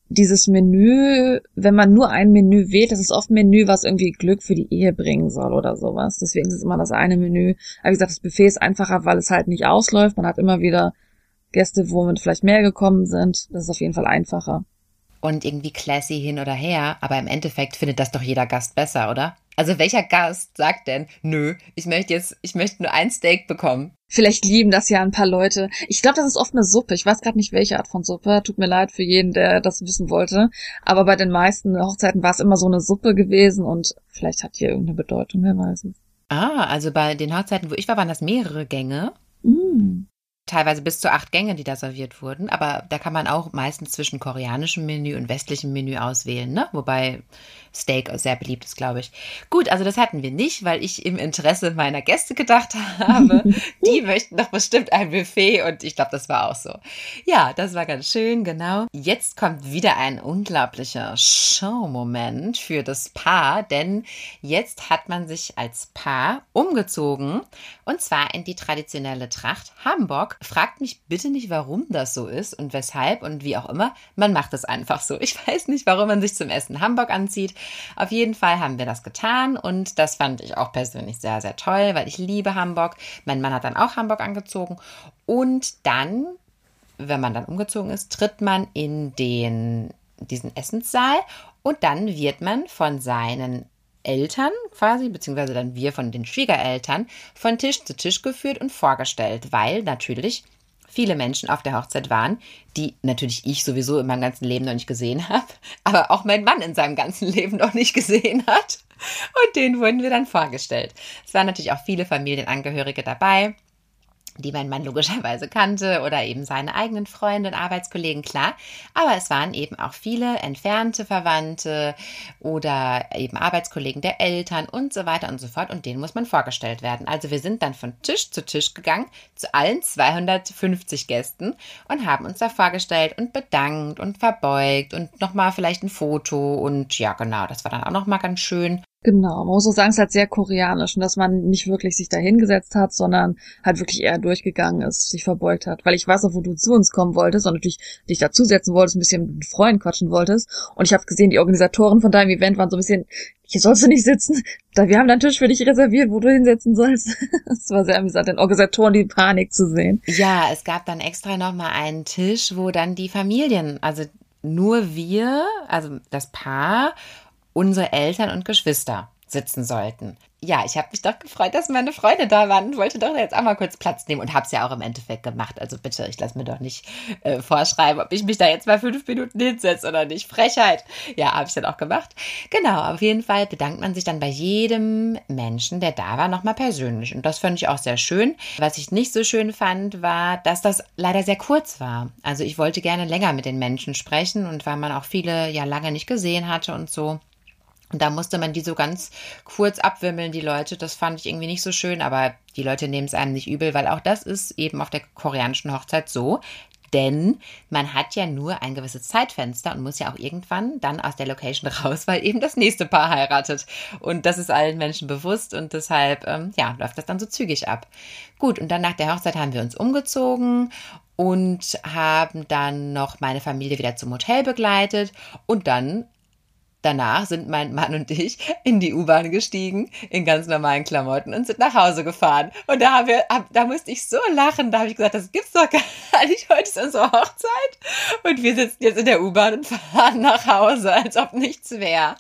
dieses Menü, wenn man nur ein Menü wählt, das ist oft ein Menü, was irgendwie Glück für die Ehe bringen soll oder sowas. Deswegen ist es immer das eine Menü. Aber wie gesagt, das Buffet ist einfacher, weil es halt nicht ausläuft. Man hat immer wieder Gäste, wo mit vielleicht mehr gekommen sind. Das ist auf jeden Fall einfacher und irgendwie classy hin oder her, aber im Endeffekt findet das doch jeder Gast besser, oder? Also welcher Gast sagt denn, nö, ich möchte jetzt, ich möchte nur ein Steak bekommen? Vielleicht lieben das ja ein paar Leute. Ich glaube, das ist oft eine Suppe. Ich weiß gerade nicht, welche Art von Suppe. Tut mir leid für jeden, der das wissen wollte. Aber bei den meisten Hochzeiten war es immer so eine Suppe gewesen und vielleicht hat hier irgendeine Bedeutung, wer weiß es. Ah, also bei den Hochzeiten, wo ich war, waren das mehrere Gänge. Mm teilweise bis zu acht Gänge, die da serviert wurden. Aber da kann man auch meistens zwischen koreanischem Menü und westlichem Menü auswählen, ne? Wobei Steak sehr beliebt ist, glaube ich. Gut, also das hatten wir nicht, weil ich im Interesse meiner Gäste gedacht habe. Die möchten doch bestimmt ein Buffet und ich glaube, das war auch so. Ja, das war ganz schön, genau. Jetzt kommt wieder ein unglaublicher Show-Moment für das Paar, denn jetzt hat man sich als Paar umgezogen und zwar in die traditionelle Tracht Hamburg. Fragt mich bitte nicht, warum das so ist und weshalb und wie auch immer. Man macht es einfach so. Ich weiß nicht, warum man sich zum Essen Hamburg anzieht. Auf jeden Fall haben wir das getan und das fand ich auch persönlich sehr, sehr toll, weil ich liebe Hamburg. Mein Mann hat dann auch Hamburg angezogen und dann, wenn man dann umgezogen ist, tritt man in den, diesen Essenssaal und dann wird man von seinen Eltern quasi, beziehungsweise dann wir von den Schwiegereltern, von Tisch zu Tisch geführt und vorgestellt, weil natürlich viele Menschen auf der Hochzeit waren, die natürlich ich sowieso in meinem ganzen Leben noch nicht gesehen habe, aber auch mein Mann in seinem ganzen Leben noch nicht gesehen hat. Und denen wurden wir dann vorgestellt. Es waren natürlich auch viele Familienangehörige dabei die mein Mann logischerweise kannte oder eben seine eigenen Freunde und Arbeitskollegen, klar. Aber es waren eben auch viele entfernte Verwandte oder eben Arbeitskollegen der Eltern und so weiter und so fort. Und denen muss man vorgestellt werden. Also wir sind dann von Tisch zu Tisch gegangen zu allen 250 Gästen und haben uns da vorgestellt und bedankt und verbeugt und nochmal vielleicht ein Foto. Und ja, genau, das war dann auch nochmal ganz schön. Genau, man muss auch sagen, es ist halt sehr koreanisch und dass man nicht wirklich sich da hingesetzt hat, sondern halt wirklich eher durchgegangen ist, sich verbeugt hat. Weil ich weiß auch, wo du zu uns kommen wolltest und natürlich dich dazusetzen wolltest, ein bisschen mit Freunden quatschen wolltest. Und ich habe gesehen, die Organisatoren von deinem Event waren so ein bisschen, hier sollst du nicht sitzen. Da, wir haben einen Tisch für dich reserviert, wo du hinsetzen sollst. Es war sehr amüsant, den Organisatoren die Panik zu sehen. Ja, es gab dann extra nochmal einen Tisch, wo dann die Familien, also nur wir, also das Paar unsere Eltern und Geschwister sitzen sollten. Ja, ich habe mich doch gefreut, dass meine Freunde da waren und wollte doch jetzt auch mal kurz Platz nehmen und habe es ja auch im Endeffekt gemacht. Also bitte, ich lasse mir doch nicht äh, vorschreiben, ob ich mich da jetzt mal fünf Minuten hinsetze oder nicht. Frechheit. Ja, habe ich dann auch gemacht. Genau, auf jeden Fall bedankt man sich dann bei jedem Menschen, der da war, nochmal persönlich. Und das fand ich auch sehr schön. Was ich nicht so schön fand, war, dass das leider sehr kurz war. Also ich wollte gerne länger mit den Menschen sprechen und weil man auch viele ja lange nicht gesehen hatte und so. Und da musste man die so ganz kurz abwimmeln, die Leute. Das fand ich irgendwie nicht so schön, aber die Leute nehmen es einem nicht übel, weil auch das ist eben auf der koreanischen Hochzeit so. Denn man hat ja nur ein gewisses Zeitfenster und muss ja auch irgendwann dann aus der Location raus, weil eben das nächste Paar heiratet. Und das ist allen Menschen bewusst und deshalb, ähm, ja, läuft das dann so zügig ab. Gut, und dann nach der Hochzeit haben wir uns umgezogen und haben dann noch meine Familie wieder zum Hotel begleitet und dann Danach sind mein Mann und ich in die U-Bahn gestiegen, in ganz normalen Klamotten und sind nach Hause gefahren. Und da haben wir, da musste ich so lachen. Da habe ich gesagt, das gibt's doch gar nicht. Heute ist unsere Hochzeit. Und wir sitzen jetzt in der U-Bahn und fahren nach Hause, als ob nichts wäre.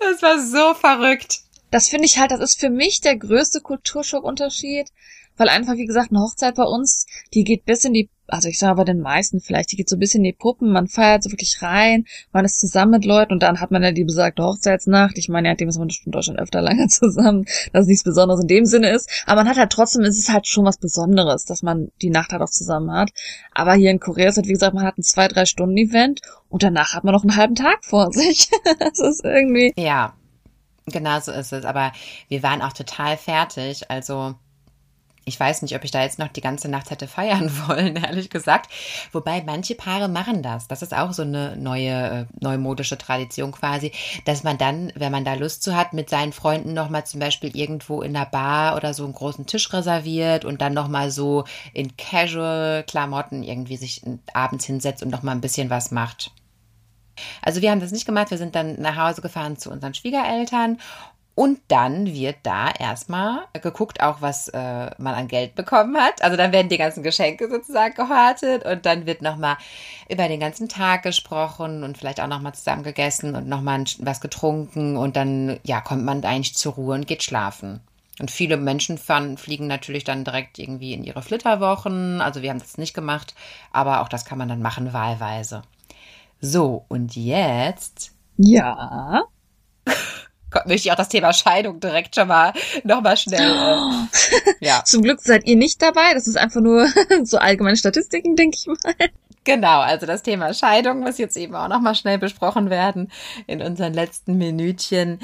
Das war so verrückt. Das finde ich halt, das ist für mich der größte Kulturschockunterschied, weil einfach, wie gesagt, eine Hochzeit bei uns, die geht bis in die also ich sage bei den meisten vielleicht, die geht so ein bisschen in die Puppen, man feiert so wirklich rein, man ist zusammen mit Leuten und dann hat man ja die besagte Hochzeitsnacht. Ich meine, ja, dem ist man in Deutschland öfter lange zusammen, dass es nichts Besonderes in dem Sinne ist. Aber man hat halt trotzdem, es ist halt schon was Besonderes, dass man die Nacht halt auch zusammen hat. Aber hier in Korea ist halt, wie gesagt, man hat ein zwei, drei Stunden Event und danach hat man noch einen halben Tag vor sich. das ist irgendwie. Ja, Genau so ist es. Aber wir waren auch total fertig. Also ich weiß nicht, ob ich da jetzt noch die ganze Nacht hätte feiern wollen, ehrlich gesagt. Wobei manche Paare machen das. Das ist auch so eine neue, äh, neumodische Tradition quasi, dass man dann, wenn man da Lust zu hat, mit seinen Freunden nochmal zum Beispiel irgendwo in der Bar oder so einen großen Tisch reserviert und dann nochmal so in Casual-Klamotten irgendwie sich abends hinsetzt und nochmal ein bisschen was macht. Also wir haben das nicht gemacht. Wir sind dann nach Hause gefahren zu unseren Schwiegereltern und dann wird da erstmal geguckt, auch was äh, man an Geld bekommen hat. Also dann werden die ganzen Geschenke sozusagen gehortet und dann wird nochmal über den ganzen Tag gesprochen und vielleicht auch nochmal zusammen gegessen und nochmal was getrunken und dann, ja, kommt man eigentlich zur Ruhe und geht schlafen. Und viele Menschen fliegen natürlich dann direkt irgendwie in ihre Flitterwochen. Also wir haben das nicht gemacht, aber auch das kann man dann machen wahlweise. So, und jetzt. Ja. möchte ich auch das Thema Scheidung direkt schon mal nochmal schnell. Äh, ja. Zum Glück seid ihr nicht dabei. Das ist einfach nur so allgemeine Statistiken, denke ich mal. Genau, also das Thema Scheidung muss jetzt eben auch nochmal schnell besprochen werden in unseren letzten Minütchen.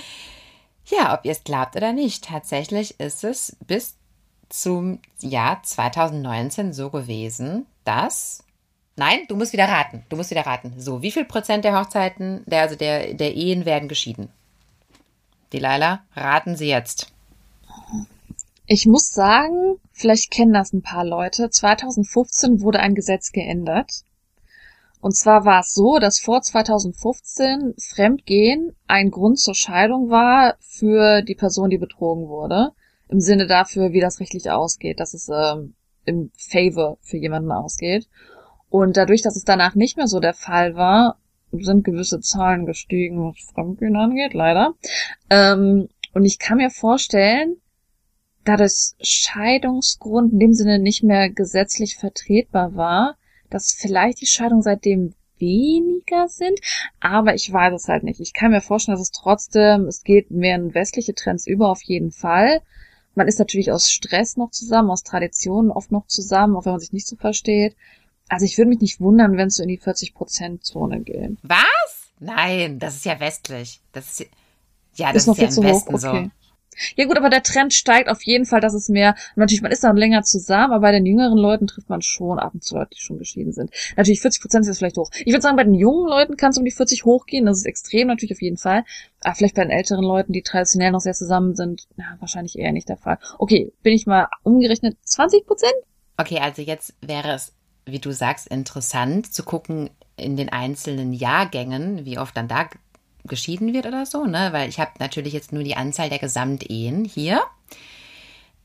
Ja, ob ihr es glaubt oder nicht, tatsächlich ist es bis zum Jahr 2019 so gewesen, dass Nein, du musst wieder raten. Du musst wieder raten. So, wie viel Prozent der Hochzeiten, der, also der, der Ehen werden geschieden? Delilah, raten Sie jetzt. Ich muss sagen, vielleicht kennen das ein paar Leute. 2015 wurde ein Gesetz geändert. Und zwar war es so, dass vor 2015 Fremdgehen ein Grund zur Scheidung war für die Person, die betrogen wurde. Im Sinne dafür, wie das rechtlich ausgeht, dass es ähm, im Favor für jemanden ausgeht. Und dadurch, dass es danach nicht mehr so der Fall war, sind gewisse Zahlen gestiegen, was Fremdgehen angeht, leider. Ähm, und ich kann mir vorstellen, da das Scheidungsgrund in dem Sinne nicht mehr gesetzlich vertretbar war, dass vielleicht die Scheidungen seitdem weniger sind, aber ich weiß es halt nicht. Ich kann mir vorstellen, dass es trotzdem, es geht mehr in westliche Trends über auf jeden Fall. Man ist natürlich aus Stress noch zusammen, aus Traditionen oft noch zusammen, auch wenn man sich nicht so versteht. Also ich würde mich nicht wundern, wenn es so in die 40%-Zone geht. Was? Nein, das ist ja westlich. Das ist ja, das ist, noch ist ja im Westen hoch? Okay. so. Ja gut, aber der Trend steigt auf jeden Fall, dass es mehr, natürlich, man ist dann länger zusammen, aber bei den jüngeren Leuten trifft man schon ab und zu Leute, die schon geschieden sind. Natürlich 40 Prozent ist jetzt vielleicht hoch. Ich würde sagen, bei den jungen Leuten kann es um die 40 hochgehen, das ist extrem natürlich auf jeden Fall. Aber vielleicht bei den älteren Leuten, die traditionell noch sehr zusammen sind, ja, wahrscheinlich eher nicht der Fall. Okay, bin ich mal umgerechnet 20 Prozent? Okay, also jetzt wäre es wie du sagst, interessant zu gucken in den einzelnen Jahrgängen, wie oft dann da geschieden wird oder so, ne? Weil ich habe natürlich jetzt nur die Anzahl der Gesamtehen hier.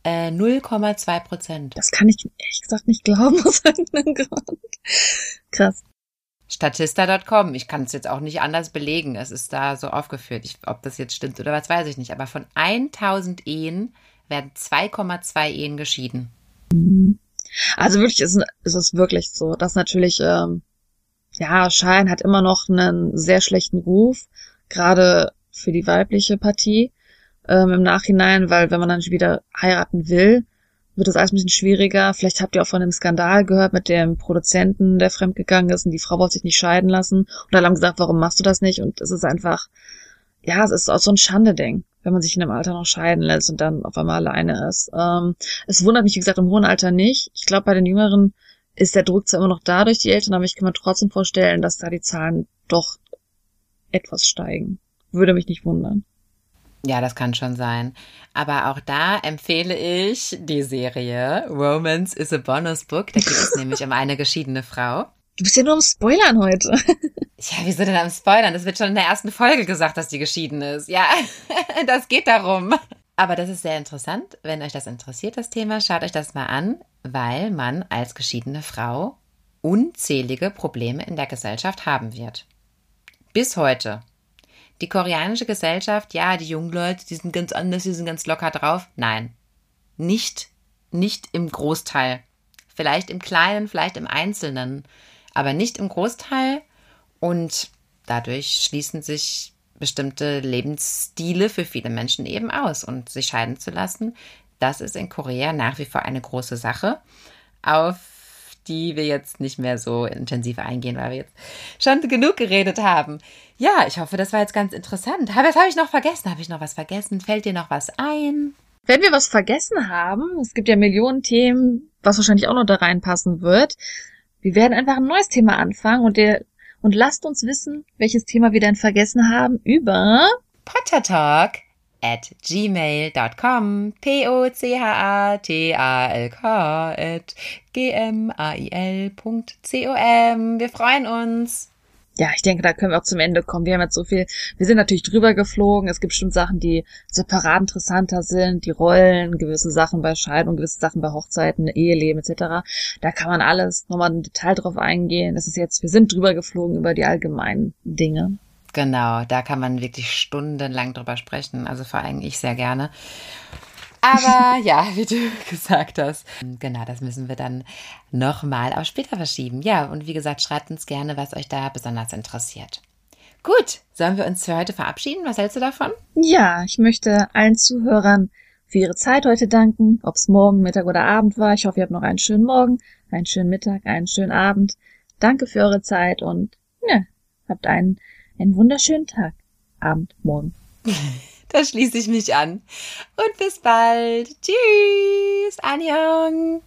Äh, 0,2 Prozent. Das kann ich ehrlich gesagt nicht glauben aus irgendeinem Grund. Krass. Statista.com. Ich kann es jetzt auch nicht anders belegen. Es ist da so aufgeführt. Ich, ob das jetzt stimmt oder was, weiß ich nicht. Aber von 1000 Ehen werden 2,2 Ehen geschieden. Mhm. Also wirklich ist, ist es wirklich so, dass natürlich, ähm, ja, Schein hat immer noch einen sehr schlechten Ruf, gerade für die weibliche Partie ähm, im Nachhinein, weil wenn man dann wieder heiraten will, wird das alles ein bisschen schwieriger. Vielleicht habt ihr auch von dem Skandal gehört mit dem Produzenten, der fremdgegangen ist und die Frau wollte sich nicht scheiden lassen. Und alle haben gesagt, warum machst du das nicht? Und es ist einfach, ja, es ist auch so ein Schande-Ding wenn man sich in einem Alter noch scheiden lässt und dann auf einmal alleine ist. Ähm, es wundert mich, wie gesagt, im hohen Alter nicht. Ich glaube, bei den Jüngeren ist der Druck zwar immer noch da durch die Eltern, aber ich kann mir trotzdem vorstellen, dass da die Zahlen doch etwas steigen. Würde mich nicht wundern. Ja, das kann schon sein. Aber auch da empfehle ich die Serie Romance is a Bonus Book. Da geht es nämlich um eine geschiedene Frau. Du bist ja nur am Spoilern heute. Ja, wieso denn am Spoilern? Das wird schon in der ersten Folge gesagt, dass die geschieden ist. Ja, das geht darum. Aber das ist sehr interessant. Wenn euch das interessiert, das Thema, schaut euch das mal an, weil man als geschiedene Frau unzählige Probleme in der Gesellschaft haben wird. Bis heute. Die koreanische Gesellschaft, ja, die jungen Leute, die sind ganz anders, die sind ganz locker drauf. Nein. Nicht, nicht im Großteil. Vielleicht im Kleinen, vielleicht im Einzelnen, aber nicht im Großteil und dadurch schließen sich bestimmte Lebensstile für viele Menschen eben aus. Und sich scheiden zu lassen, das ist in Korea nach wie vor eine große Sache. Auf die wir jetzt nicht mehr so intensiv eingehen, weil wir jetzt schon genug geredet haben. Ja, ich hoffe, das war jetzt ganz interessant. Was habe ich noch vergessen? Habe ich noch was vergessen? Fällt dir noch was ein? Wenn wir was vergessen haben, es gibt ja Millionen Themen, was wahrscheinlich auch noch da reinpassen wird. Wir werden einfach ein neues Thema anfangen und der und lasst uns wissen, welches Thema wir denn vergessen haben über Pottertalk at gmail.com p-o-c-h-a-t-a-l-k at g-m-a-i-l.com Wir freuen uns ja, ich denke, da können wir auch zum Ende kommen. Wir haben jetzt so viel, wir sind natürlich drüber geflogen. Es gibt bestimmt Sachen, die separat interessanter sind, die Rollen, gewisse Sachen bei Scheidung, gewisse Sachen bei Hochzeiten, Eheleben etc. Da kann man alles nochmal im Detail drauf eingehen. Das ist jetzt, wir sind drüber geflogen über die allgemeinen Dinge. Genau, da kann man wirklich stundenlang drüber sprechen. Also vor allem ich sehr gerne. Aber ja, wie du gesagt hast, genau, das müssen wir dann nochmal auf später verschieben. Ja, und wie gesagt, schreibt uns gerne, was euch da besonders interessiert. Gut, sollen wir uns für heute verabschieden? Was hältst du davon? Ja, ich möchte allen Zuhörern für ihre Zeit heute danken, ob es morgen, Mittag oder Abend war. Ich hoffe, ihr habt noch einen schönen Morgen, einen schönen Mittag, einen schönen Abend. Danke für eure Zeit und ja, habt einen, einen wunderschönen Tag, Abend, Morgen. Da schließe ich mich an. Und bis bald. Tschüss. Anjong.